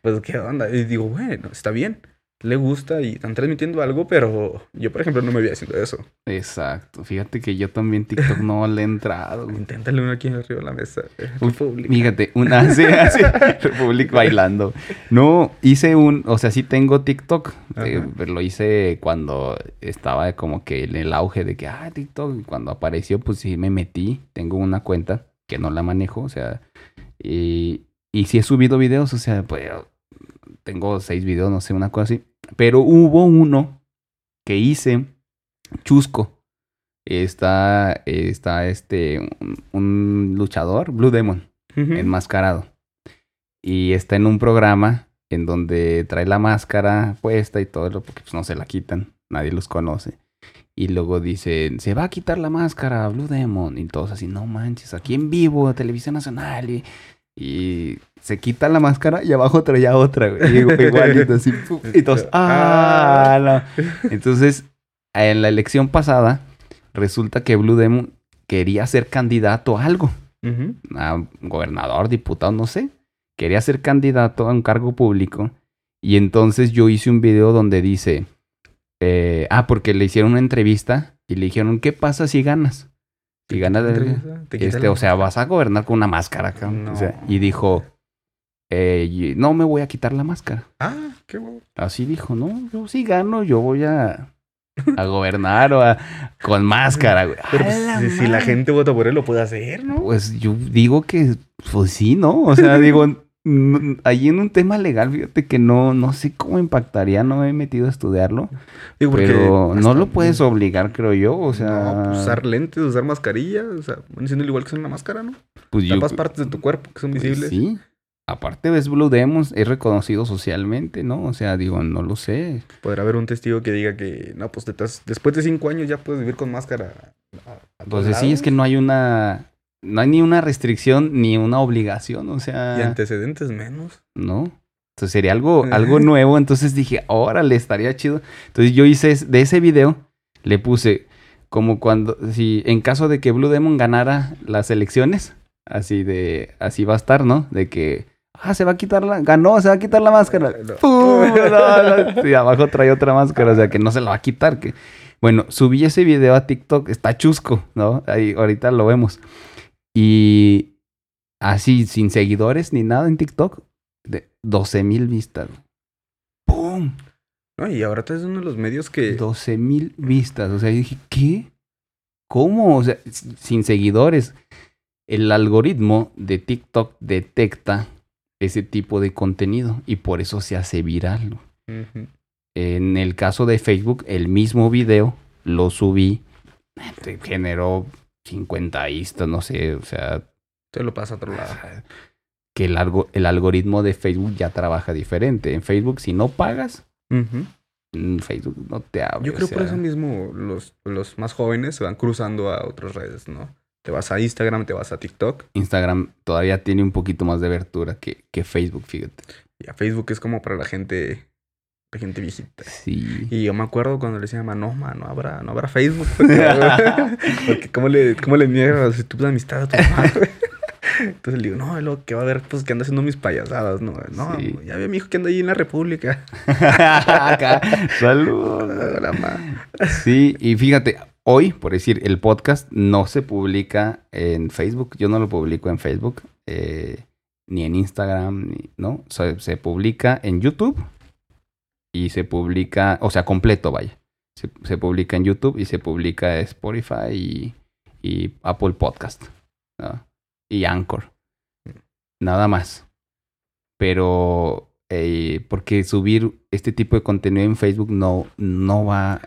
pues, ¿qué onda? Y digo, bueno, está bien le gusta y están transmitiendo algo, pero yo, por ejemplo, no me voy haciendo eso. Exacto. Fíjate que yo también TikTok no le he entrado. Inténtale uno aquí arriba de la mesa. Fíjate, una <laughs> así, así, Republic bailando. No, hice un, o sea, sí tengo TikTok. Eh, lo hice cuando estaba como que en el auge de que, ah, TikTok. Cuando apareció, pues sí me metí. Tengo una cuenta que no la manejo, o sea, y, y sí he subido videos, o sea, pues tengo seis videos, no sé, una cosa así. Pero hubo uno que hice chusco. Está, está este, un, luchador, Blue Demon, enmascarado. Y está en un programa en donde trae la máscara puesta y todo, porque pues no se la quitan, nadie los conoce. Y luego dice, se va a quitar la máscara, Blue Demon. Y todos así, no manches, aquí en vivo, Televisión Nacional. Y, y se quita la máscara y abajo traía otra, güey. Igualito así. Y todos, <laughs> ah, no. Entonces, en la elección pasada, resulta que Blue Demon quería ser candidato a algo. A gobernador, diputado, no sé. Quería ser candidato a un cargo público. Y entonces yo hice un video donde dice, eh, ah, porque le hicieron una entrevista y le dijeron, ¿qué pasa si ganas? Si ganas, de, este, o sea, vas a gobernar con una máscara, y dijo, eh, no me voy a quitar la máscara. Ah, qué bueno. Así dijo, no, yo sí gano, yo voy a, a gobernar o a, con máscara, güey. Pues, si, la gente vota por él, lo puede hacer, ¿no? Pues yo digo que, pues sí, ¿no? O sea, digo, ahí en un tema legal, fíjate que no, no sé cómo impactaría, no me he metido a estudiarlo. pero no lo puedes obligar, creo yo, o sea... Pues, usar lentes, usar mascarilla, o sea, siendo igual que es una máscara, ¿no? Pues Tapas partes de tu cuerpo que son pues visibles. sí. Aparte ves Blue Demons, es reconocido socialmente, ¿no? O sea, digo, no lo sé. Podrá haber un testigo que diga que, no, pues después de cinco años ya puedes vivir con máscara. pues sí, es que no hay una, no hay ni una restricción ni una obligación, o sea. Y antecedentes menos. No. Entonces sería algo, algo nuevo. Entonces dije, órale, estaría chido. Entonces yo hice de ese video, le puse como cuando, si en caso de que Blue Demon ganara las elecciones, así de, así va a estar, ¿no? De que Ah, se va a quitar la. Ganó, se va a quitar la máscara. y <laughs> abajo trae otra máscara, o sea que no se la va a quitar. Que... Bueno, subí ese video a TikTok, está chusco, ¿no? Ahí ahorita lo vemos. Y, así sin seguidores ni nada en TikTok, de 12 mil vistas. ¡Pum! No, y ahora tú es uno de los medios que... 12 mil vistas. O sea, yo dije, ¿qué? ¿Cómo? O sea, sin seguidores. El algoritmo de TikTok detecta ese tipo de contenido y por eso se hace viral. En el caso de Facebook, el mismo video lo subí, generó 50 vistas, no sé, o sea... Te lo pasa a otro lado. Que el, el algoritmo de Facebook ya trabaja diferente. En Facebook, si no pagas, Facebook no te abre. Yo creo por eso mismo los, los más jóvenes se van cruzando a otras redes, ¿no? Te vas a Instagram, te vas a TikTok. Instagram todavía tiene un poquito más de abertura que, que Facebook, fíjate. Y a Facebook es como para la gente la gente viejita. Sí. Y yo me acuerdo cuando le decía, no, man, no habrá, no habrá Facebook. Porque, <laughs> ¿cómo le, cómo le niegas si tu amistad a tu madre? Entonces le digo, no, lo que va a ver, pues que anda haciendo mis payasadas, ¿no? No, ya ve mi hijo que anda ahí en la República. <laughs> Saludos. <laughs> sí, y fíjate, hoy, por decir, el podcast no se publica en Facebook. Yo no lo publico en Facebook, eh, ni en Instagram, ¿no? Se, se publica en YouTube y se publica, o sea, completo, vaya. Se, publica en YouTube y se publica en Spotify y, Apple Podcast. Y Anchor. Nada más. Pero eh, porque subir este tipo de contenido en Facebook no, no va.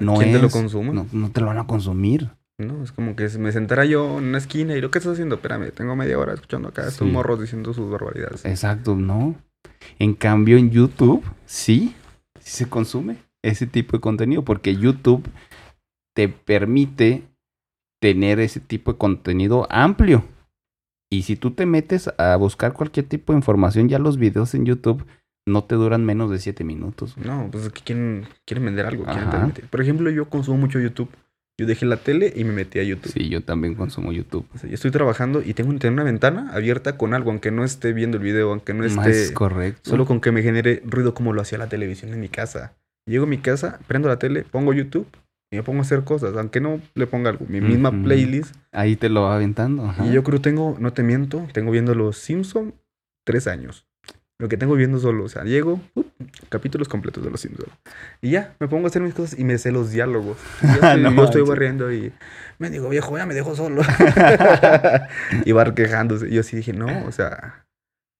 No, ¿Quién te lo consume? No, te lo van a consumir. No, es como que me sentara yo en una esquina y lo que estás haciendo, espérame, tengo media hora escuchando acá estos morros diciendo sus barbaridades. Exacto, no. En cambio, en YouTube, sí, sí se consume ese tipo de contenido, porque YouTube te permite tener ese tipo de contenido amplio. Y si tú te metes a buscar cualquier tipo de información, ya los videos en YouTube no te duran menos de 7 minutos. No, pues es que quieren, quieren vender algo. Por ejemplo, yo consumo mucho YouTube. Yo dejé la tele y me metí a YouTube. Sí, yo también consumo YouTube. O sea, yo estoy trabajando y tengo una ventana abierta con algo, aunque no esté viendo el video, aunque no esté... Es correcto. Solo con que me genere ruido como lo hacía la televisión en mi casa. Llego a mi casa, prendo la tele, pongo YouTube y me pongo a hacer cosas, aunque no le ponga algo. Mi misma playlist. Ahí te lo va aventando. Y yo creo tengo, no te miento, tengo viendo Los Simpsons tres años. Lo que tengo viendo solo, o sea, llego, capítulos completos de Los Simpsons. Y ya, me pongo a hacer mis cosas y me sé los diálogos. <laughs> yo estoy, barriendo y me digo, viejo, ya me dejo solo. <laughs> y va quejándose. Y yo sí dije, no, o sea,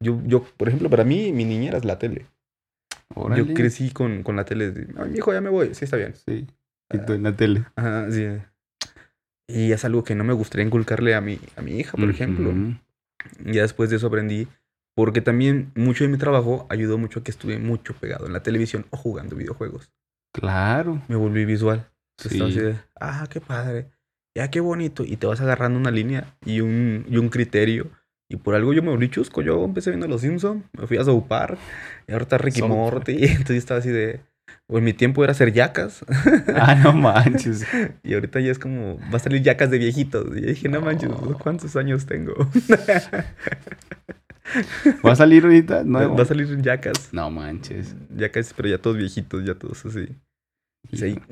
yo, yo, por ejemplo, para mí, mi niñera es la tele. Yo crecí con, con la tele. Ay, mi hijo, ya me voy. Sí, está bien. Sí. Y tú en la tele. Ajá, sí. Y es algo que no me gustaría inculcarle a mi, a mi hija, por ejemplo. Y ya después de eso aprendí porque también mucho de mi trabajo ayudó mucho a que estuve mucho pegado en la televisión o jugando videojuegos. Claro. Me volví visual. sí. así de, ah, qué padre. Ya, qué bonito. Y te vas agarrando una línea y un, y un criterio. Y por algo yo me volví chusco. Yo empecé viendo Los Simpsons, me fui a Zoupar. Y ahora está Ricky Morty. Y <laughs> entonces estaba así de... O en mi tiempo era hacer yacas. <laughs> Ah, no manches. <laughs> y ahorita ya es como, va a salir yacas de viejitos. Y yo dije, no manches, ¿cuántos años tengo? <laughs> ¿Va a salir ahorita? No. Va a salir Yacas. No manches. Yacas, pero ya todos viejitos, ya todos así.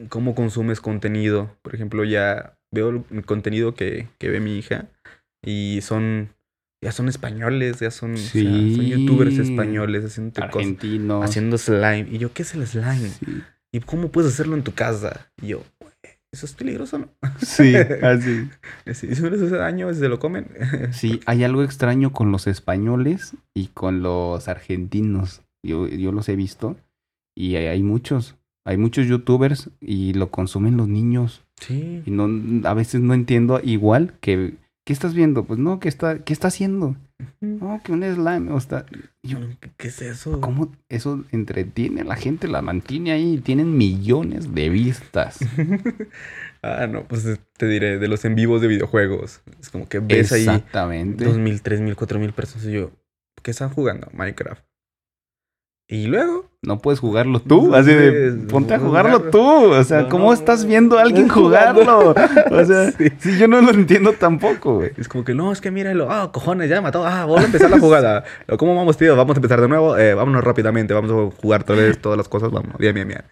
¿Cómo consumes contenido? Por ejemplo, ya veo el contenido que, que ve mi hija y son ya son españoles, ya son, son youtubers españoles haciendo Argentinos. haciendo slime. Y yo, ¿qué es el slime? ¿Y cómo puedes hacerlo en tu casa? Y yo, eso es peligroso, ¿no? <laughs> Sí, así. si uno se hace daño, se lo comen. <laughs> sí, hay algo extraño con los españoles y con los argentinos. Yo, yo los he visto y hay, muchos. Hay muchos youtubers y lo consumen los niños. Sí. Y no, a veces no entiendo igual que ¿Qué estás viendo? Pues no, ¿qué está, qué está haciendo? No, que un slime. O está... ¿Qué es eso? ¿Cómo eso entretiene a la gente? La mantiene ahí. Tienen millones de vistas. <laughs> ah, no, pues te diré, de los en vivos de videojuegos. Es como que ves ahí. Exactamente. Dos mil, tres mil, cuatro mil personas. Y yo, ¿qué están jugando? Minecraft. Y luego. No puedes jugarlo tú. Así de. Ponte a jugarlo tú. O sea, ¿cómo estás viendo a alguien jugarlo? <laughs> O sea, si yo no lo entiendo tampoco, güey. Es como que no, es que míralo. Ah, cojones, ya mató. Ah, vamos a empezar la jugada. ¿Cómo vamos, tío? Vamos a empezar de nuevo. Eh, vámonos rápidamente. Vamos a jugar todas, todas las cosas. Vamos. Bien, bien, bien.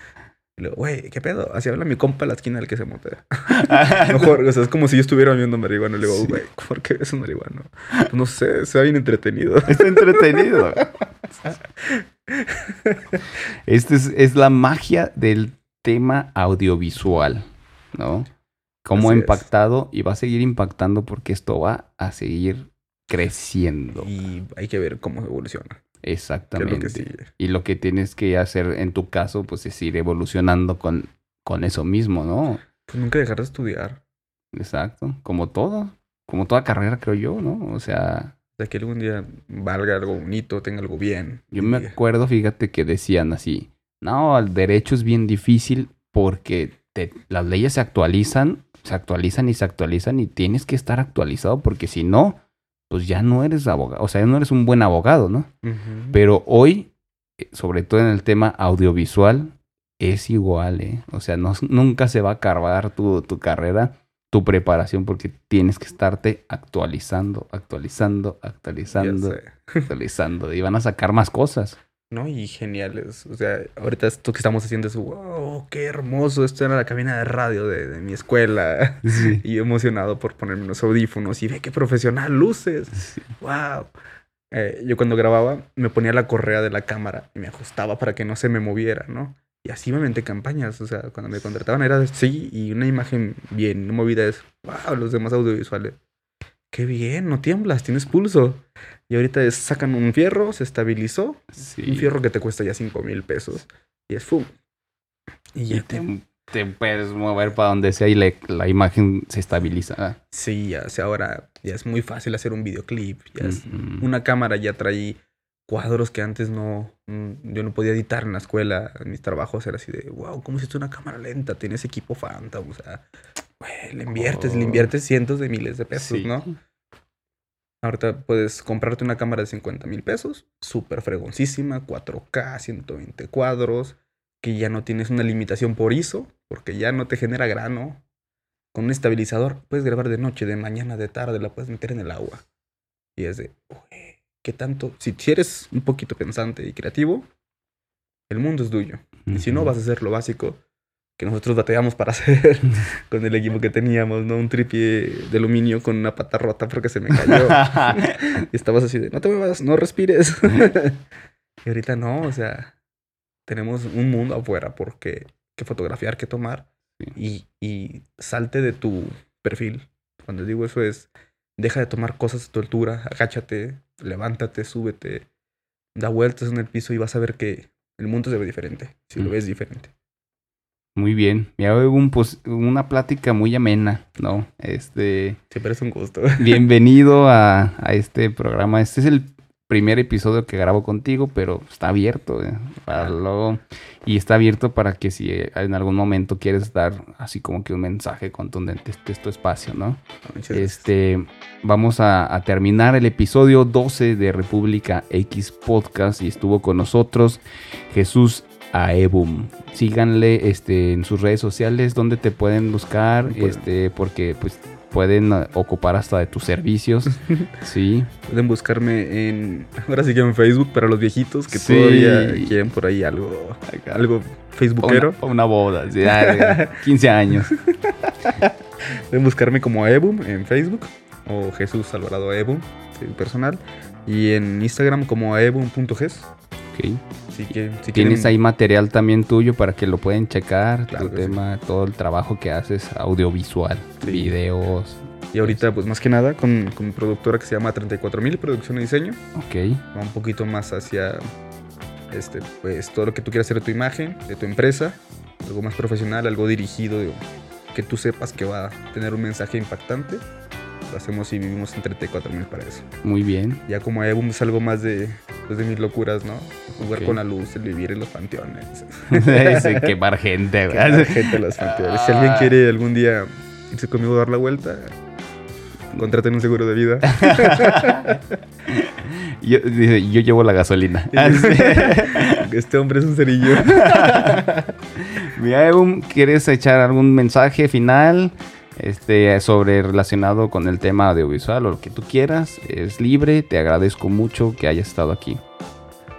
Y luego, güey, ¿qué pedo? Así habla mi compa en la esquina del que se motea. <laughs> Mejor, o sea, es como si yo estuviera viendo marihuana. Le digo, güey, ¿por qué es un marihuana? Pues no sé, se ve bien entretenido. Está entretenido. <laughs> <laughs> Esta es, es la magia del tema audiovisual, ¿no? Cómo ha es. impactado y va a seguir impactando porque esto va a seguir creciendo. Y hay que ver cómo evoluciona. Exactamente. lo que sigue. Y lo que tienes que hacer en tu caso, pues es ir evolucionando con, con eso mismo, ¿no? Pues nunca dejar de estudiar. Exacto. Como todo. Como toda carrera, creo yo, ¿no? O sea, De que algún día valga algo bonito, tenga algo bien. yo me acuerdo, fíjate, que decían así, no, el derecho es bien difícil porque te- las leyes se actualizan, se actualizan y se actualizan y tienes que estar actualizado porque si no, pues ya no eres abogado, o sea, ya no eres un buen abogado, ¿no? Pero hoy, eh, sobre todo en el tema audiovisual, es igual, ¿eh? O sea, no, nunca se va a acabar tu, tu carrera, tu preparación, porque tienes que estarte actualizando, actualizando, actualizando, <laughs> actualizando. Y van a sacar más cosas. ¿no? Y geniales. O sea, ahorita esto que estamos haciendo es, wow, qué hermoso. Esto era la cabina de radio de, de mi escuela. <laughs> Sí. Y emocionado por ponerme unos audífonos y ve qué profesional luces. <laughs> Wow. Eh, yo cuando grababa me ponía la correa de la cámara y me ajustaba para que no se me moviera, ¿no? Y así me inventé campañas. O sea, cuando me contrataban era sí y una imagen bien movida es, wow, los demás audiovisuales. Qué bien, no tiemblas, tienes pulso. Y ahorita es, sacan un fierro, se estabilizó, Sí. un fierro que te cuesta ya 5 mil pesos. Y es ¡fum! Y Y ya te, te puedes mover para donde sea y le- la imagen se estabiliza. Sí, ya, o sea, ahora ya es muy fácil hacer un videoclip. Ya es- ujú. una cámara ya trae cuadros que antes no, mm, yo no podía editar en la escuela. En mis trabajos era así de, wow, ¿cómo hiciste una cámara lenta? Tienes equipo Phantom, o sea, le inviertes, le Oh. inviertes cientos de miles de pesos, Sí. ¿no? Ahorita puedes comprarte una cámara de 50 mil pesos, súper fregoncísima, 4K, 120 cuadros, que ya no tienes una limitación por ISO, porque ya no te genera grano. Con un estabilizador puedes grabar de noche, de mañana, de tarde, la puedes meter en el agua. Y es de, "Uy, ¿qué tanto? Si, eres un poquito pensante y creativo, el mundo es tuyo. Y si no, vas a hacer lo básico que nosotros batallamos para <laughs> hacer <laughs> con el equipo que teníamos, ¿no? Un tripié de aluminio con una pata rota porque se me cayó. <laughs> y estabas así de, no te muevas, no respires. y ahorita no, o sea, tenemos un mundo afuera porque que fotografiar, que tomar. Y, y salte de tu perfil. Cuando digo eso es, deja de tomar cosas a tu altura, agáchate, levántate, súbete, da vueltas en el piso y vas a ver que el mundo se ve diferente, si lo Mm. ves diferente. Muy bien. Ya hubo un, una plática muy amena, ¿no? Este, Siempre es un gusto. bienvenido a, a este programa. Este es el primer episodio que grabo contigo, pero está abierto eh, para luego- y está abierto para que si en algún momento quieres dar así como que un mensaje contundente, este es tu espacio, ¿no? Muchas gracias. Este, vamos a, a terminar el episodio 12 de República X Podcast y estuvo con nosotros Jesús Aebum. Síganle este, en sus redes sociales donde te pueden buscar, este, porque pues pueden eh, ocupar hasta de tus servicios. <laughs> sí. Pueden buscarme en, ahora sí que en Facebook para los viejitos que Sí. todavía quieren por ahí algo, algo facebookero. Una, una boda, sí, ah, 15 <laughs> años. Pueden buscarme como Ebum en Facebook o Jesús Alvarado Ebum, personal. Y en Instagram como ebum.ges. Ok. Así que si Tienes quieren- ahí material también tuyo para que lo pueden checar, Claro tu que sí. tema, todo el trabajo que haces audiovisual, Sí. videos. Y ahorita, pues más que nada, con, con mi productora que se llama 34000 Producción y Diseño. Ok. Va un poquito más hacia este, pues todo lo que tú quieras hacer de tu imagen, de tu empresa. Algo más profesional, algo dirigido, digo, que tú sepas que va a tener un mensaje impactante. Lo hacemos y vivimos en 34000 para eso. Muy bien. Ya como es algo más de, pues, de mis locuras, ¿no? Jugar con la luz, el vivir en los panteones. <laughs> Quemar gente, <laughs> güey. Quemar gente en los panteones. Si alguien quiere algún día irse conmigo a dar la vuelta, contraten un seguro de vida. <laughs> Yo, dice, yo llevo la gasolina. Este hombre es un cerillo. Mira, ¿quieres echar algún mensaje final este, sobre relacionado con el tema audiovisual o lo que tú quieras? Es libre, te agradezco mucho que hayas estado aquí.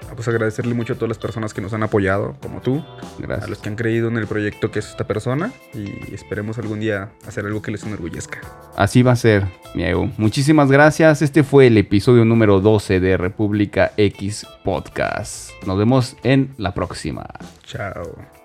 Ah, pues agradecerle mucho a todas las personas que nos han apoyado, como tú. Gracias. A los que han creído en el proyecto que es esta persona y esperemos algún día hacer algo que les enorgullezca. Así va a ser, Miego. Muchísimas gracias. Este fue el episodio número 12 de República X Podcast. Nos vemos en la próxima. Chao.